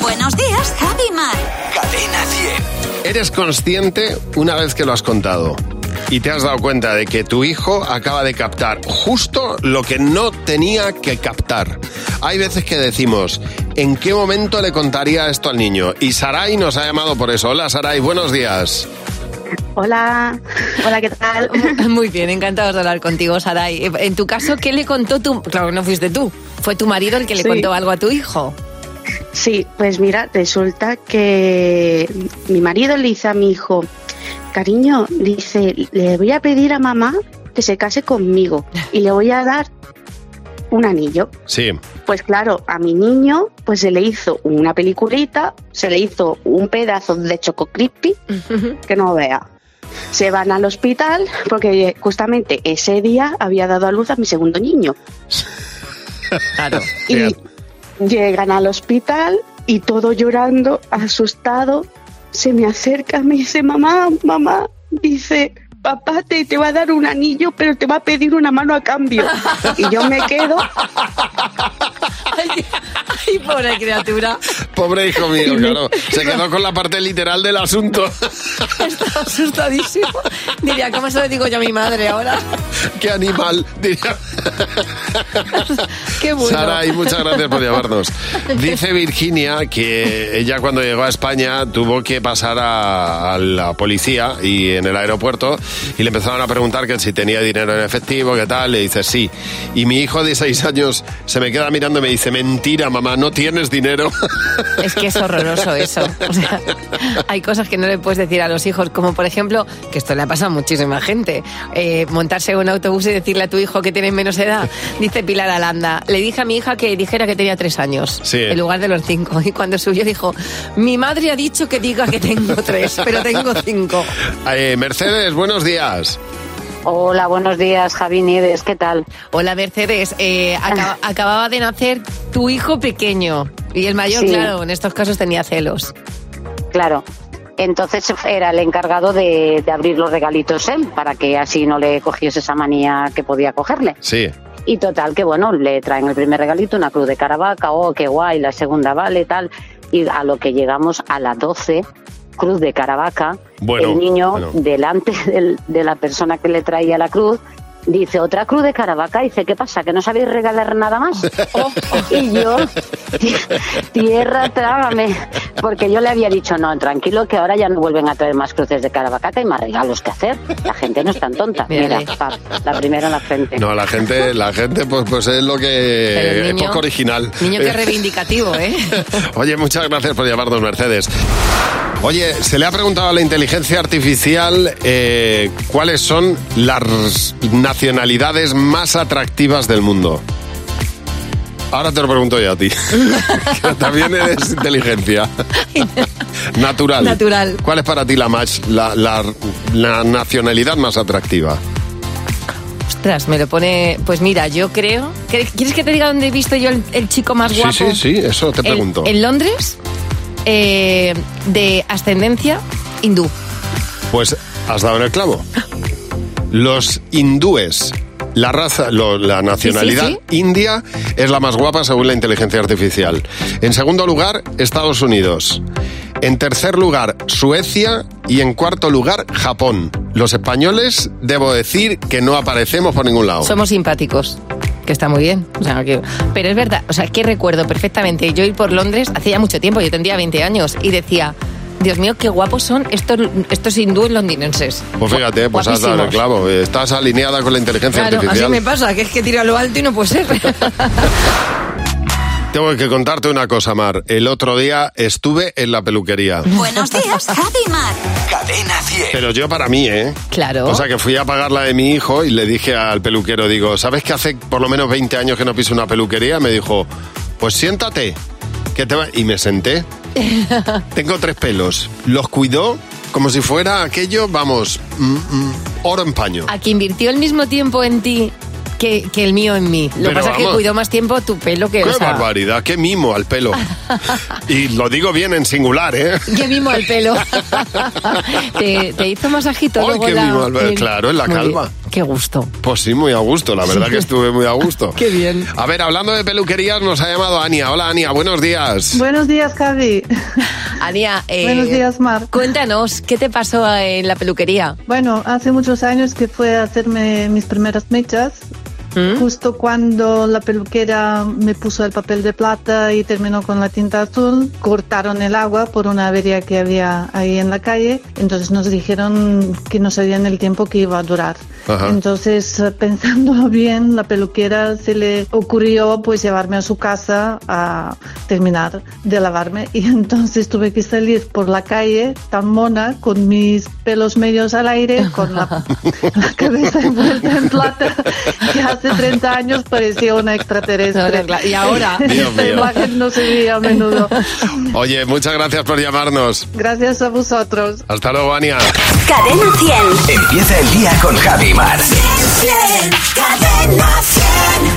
Speaker 1: Buenos días, Javi Mar.
Speaker 2: Cadena 100.
Speaker 3: ¿Eres consciente una vez que lo has contado? Y te has dado cuenta de que tu hijo acaba de captar justo lo que no tenía que captar. Hay veces que decimos, ¿en qué momento le contaría esto al niño? Y Sarai nos ha llamado por eso. Hola Sarai, buenos días.
Speaker 29: Hola, hola, ¿qué tal?
Speaker 4: Muy bien, encantados de hablar contigo, Saray. En tu caso, ¿qué le contó tu...? Claro, no fuiste tú. Fue tu marido el que le
Speaker 29: Sí.
Speaker 4: contó algo a tu hijo.
Speaker 29: Sí, pues mira, resulta que mi marido le dice a mi hijo, cariño, dice, le voy a pedir a mamá que se case conmigo y le voy a dar un anillo.
Speaker 3: Sí.
Speaker 29: Pues claro, a mi niño pues se le hizo una peliculita, se le hizo un pedazo de choco crispy que no vea. Se van al hospital porque justamente ese día había dado a luz a mi segundo niño.
Speaker 4: Claro.
Speaker 29: Y llegan al hospital y todo llorando, asustado, se me acerca, me dice, mamá, mamá, dice, papá te, te va a dar un anillo, pero te va a pedir una mano a cambio. Y yo me quedo,
Speaker 4: Ay, pobre criatura.
Speaker 3: Pobre hijo mío, claro. Se quedó con la parte literal del asunto.
Speaker 4: Está asustadísimo. Diría, ¿cómo se lo digo yo a mi madre ahora?
Speaker 3: ¡Qué animal! Diría.
Speaker 4: Qué bueno.
Speaker 3: Sara, y muchas gracias por llamarnos. Dice Virginia que ella cuando llegó a España tuvo que pasar a, a la policía y en el aeropuerto y le empezaron a preguntar que si tenía dinero en efectivo, qué tal, le dice sí. Y mi hijo de seis años se me queda mirando y me dice, mentira mamá, no tienes dinero.
Speaker 4: Es que es horroroso eso. O sea, hay cosas que no le puedes decir a los hijos, como por ejemplo, que esto le ha pasado a muchísima gente, eh, montarse en un autobús y decirle a tu hijo que tiene menos edad. Dice Pilar Alanda, le dije a mi hija que dijera que tenía tres años,
Speaker 3: Sí.
Speaker 4: en lugar de los cinco. Y cuando subió dijo, mi madre ha dicho que diga que tengo tres, pero tengo cinco.
Speaker 3: Eh, Mercedes, buenos días.
Speaker 30: Hola, buenos días, Javi Nieves, ¿qué tal?
Speaker 4: Hola Mercedes, eh, acaba- acababa de nacer tu hijo pequeño y el mayor,
Speaker 30: Sí.
Speaker 4: claro, en estos casos tenía celos.
Speaker 30: Claro. Entonces era el encargado de, de abrir los regalitos él, para que así no le cogiese esa manía que podía cogerle.
Speaker 3: Sí.
Speaker 30: Y total, que bueno, le traen el primer regalito, una cruz de caravaca, oh, qué guay, la segunda vale, tal. Y a lo que llegamos a las 12, cruz de caravaca,
Speaker 3: Bueno,
Speaker 30: el niño,
Speaker 3: bueno.
Speaker 30: delante del- de la persona que le traía la cruz, dice, otra cruz de caravaca, dice, ¿qué pasa? ¿Que no sabéis regalar nada más? y yo, tierra, trágame, porque yo le había dicho, no, tranquilo, que ahora ya no vuelven a traer más cruces de caravaca, que hay más regalos que hacer. La gente no es tan tonta. Mira, pap, la primera en la frente.
Speaker 3: No, la gente, la gente pues, pues es lo que es poco original.
Speaker 4: Niño que reivindicativo, ¿eh?
Speaker 3: Oye, muchas gracias por llamarnos, Mercedes. Oye, se le ha preguntado a la inteligencia artificial eh, cuáles son las nacionalidades más atractivas del mundo. Ahora te lo pregunto yo a ti. que también eres inteligencia. Natural.
Speaker 4: Natural.
Speaker 3: ¿Cuál es para ti la, más, la, la- la nacionalidad más atractiva?
Speaker 4: Ostras, me lo pone. Pues mira, yo creo. ¿Quieres que te diga dónde he visto yo el, el chico más
Speaker 3: Sí,
Speaker 4: guapo?
Speaker 3: sí, sí, eso te pregunto.
Speaker 4: En, Londres, eh, de ascendencia hindú.
Speaker 3: Pues has dado en el clavo. Los hindúes, la raza, lo- la nacionalidad
Speaker 4: Sí,
Speaker 3: india es la más guapa según la inteligencia artificial. En segundo lugar, Estados Unidos. En tercer lugar, Suecia. Y en cuarto lugar, Japón. Los españoles, debo decir que no aparecemos por ningún lado.
Speaker 4: Somos simpáticos. Que está muy bien. O sea, que- pero es verdad, o sea, que recuerdo perfectamente yo ir por Londres hace ya mucho tiempo, yo tendría 20 años, y decía, Dios mío, qué guapos son estos, estos hindúes londinenses.
Speaker 3: Pues fíjate, pues has dado el
Speaker 4: Guapísimos.
Speaker 3: clavo. Estás alineada con la inteligencia
Speaker 4: Claro, así
Speaker 3: artificial.
Speaker 4: me pasa, que es que tiro a lo alto y no puede ser.
Speaker 3: Tengo que contarte una cosa, Mar. El otro día estuve en la peluquería.
Speaker 1: Buenos días, Javi Mar.
Speaker 2: Cadena 100.
Speaker 3: Pero yo para mí, ¿eh?
Speaker 4: Claro.
Speaker 3: O sea que fui a pagar la de mi hijo y le dije al peluquero, digo, ¿sabes que hace por lo menos 20 años que no piso una peluquería? Me dijo, pues siéntate. Que te va-". Y me senté. Tengo tres pelos. Los cuidó como si fuera aquello, vamos, mm, mm, oro en paño.
Speaker 4: A que invirtió el mismo tiempo en ti que, que el mío en mí. Lo que
Speaker 3: Pero
Speaker 4: pasa es que
Speaker 3: vamos.
Speaker 4: cuidó más tiempo tu pelo que...
Speaker 3: ¡Qué
Speaker 4: o sea,
Speaker 3: barbaridad! ¡Qué mimo al pelo! y lo digo bien en singular, ¿eh?
Speaker 4: Qué mimo al pelo. te, te hizo masajito
Speaker 3: ¡Ay,
Speaker 4: luego
Speaker 3: qué
Speaker 4: la-
Speaker 3: mimo al pelo!
Speaker 4: el-
Speaker 3: Claro, en la
Speaker 4: Muy
Speaker 3: calva.
Speaker 4: Qué gusto.
Speaker 3: Pues sí, muy a gusto, la verdad que estuve muy a gusto.
Speaker 4: Qué bien.
Speaker 3: A ver, hablando de peluquerías, nos ha llamado Ania. Hola, Ania, buenos días.
Speaker 31: Buenos días, Javi.
Speaker 4: Ania, eh,
Speaker 31: Buenos días, Mar.
Speaker 4: Cuéntanos, ¿qué te pasó en la peluquería?
Speaker 31: Bueno, hace muchos años que fue a hacerme mis primeras mechas. Justo cuando la peluquera me puso el papel de plata y terminó con la tinta azul, cortaron el agua por una avería que había ahí en la calle. Entonces nos dijeron que no sabían el tiempo que iba a durar.
Speaker 32: Ajá.
Speaker 31: Entonces, pensándolo bien, la peluquera se le ocurrió pues llevarme a su casa a terminar de lavarme y entonces tuve que salir por la calle tan mona con mis pelos medios al aire, con la, la cabeza envuelta en plata hace 30 años parecía una extraterrestre.
Speaker 4: Y ahora
Speaker 31: esta imagen no se veía a menudo.
Speaker 3: Oye, muchas gracias por llamarnos.
Speaker 31: Gracias a vosotros.
Speaker 3: Hasta luego, Ania.
Speaker 1: Cadena 100.
Speaker 2: Empieza el día con Javi Mar.
Speaker 1: Cadena 100.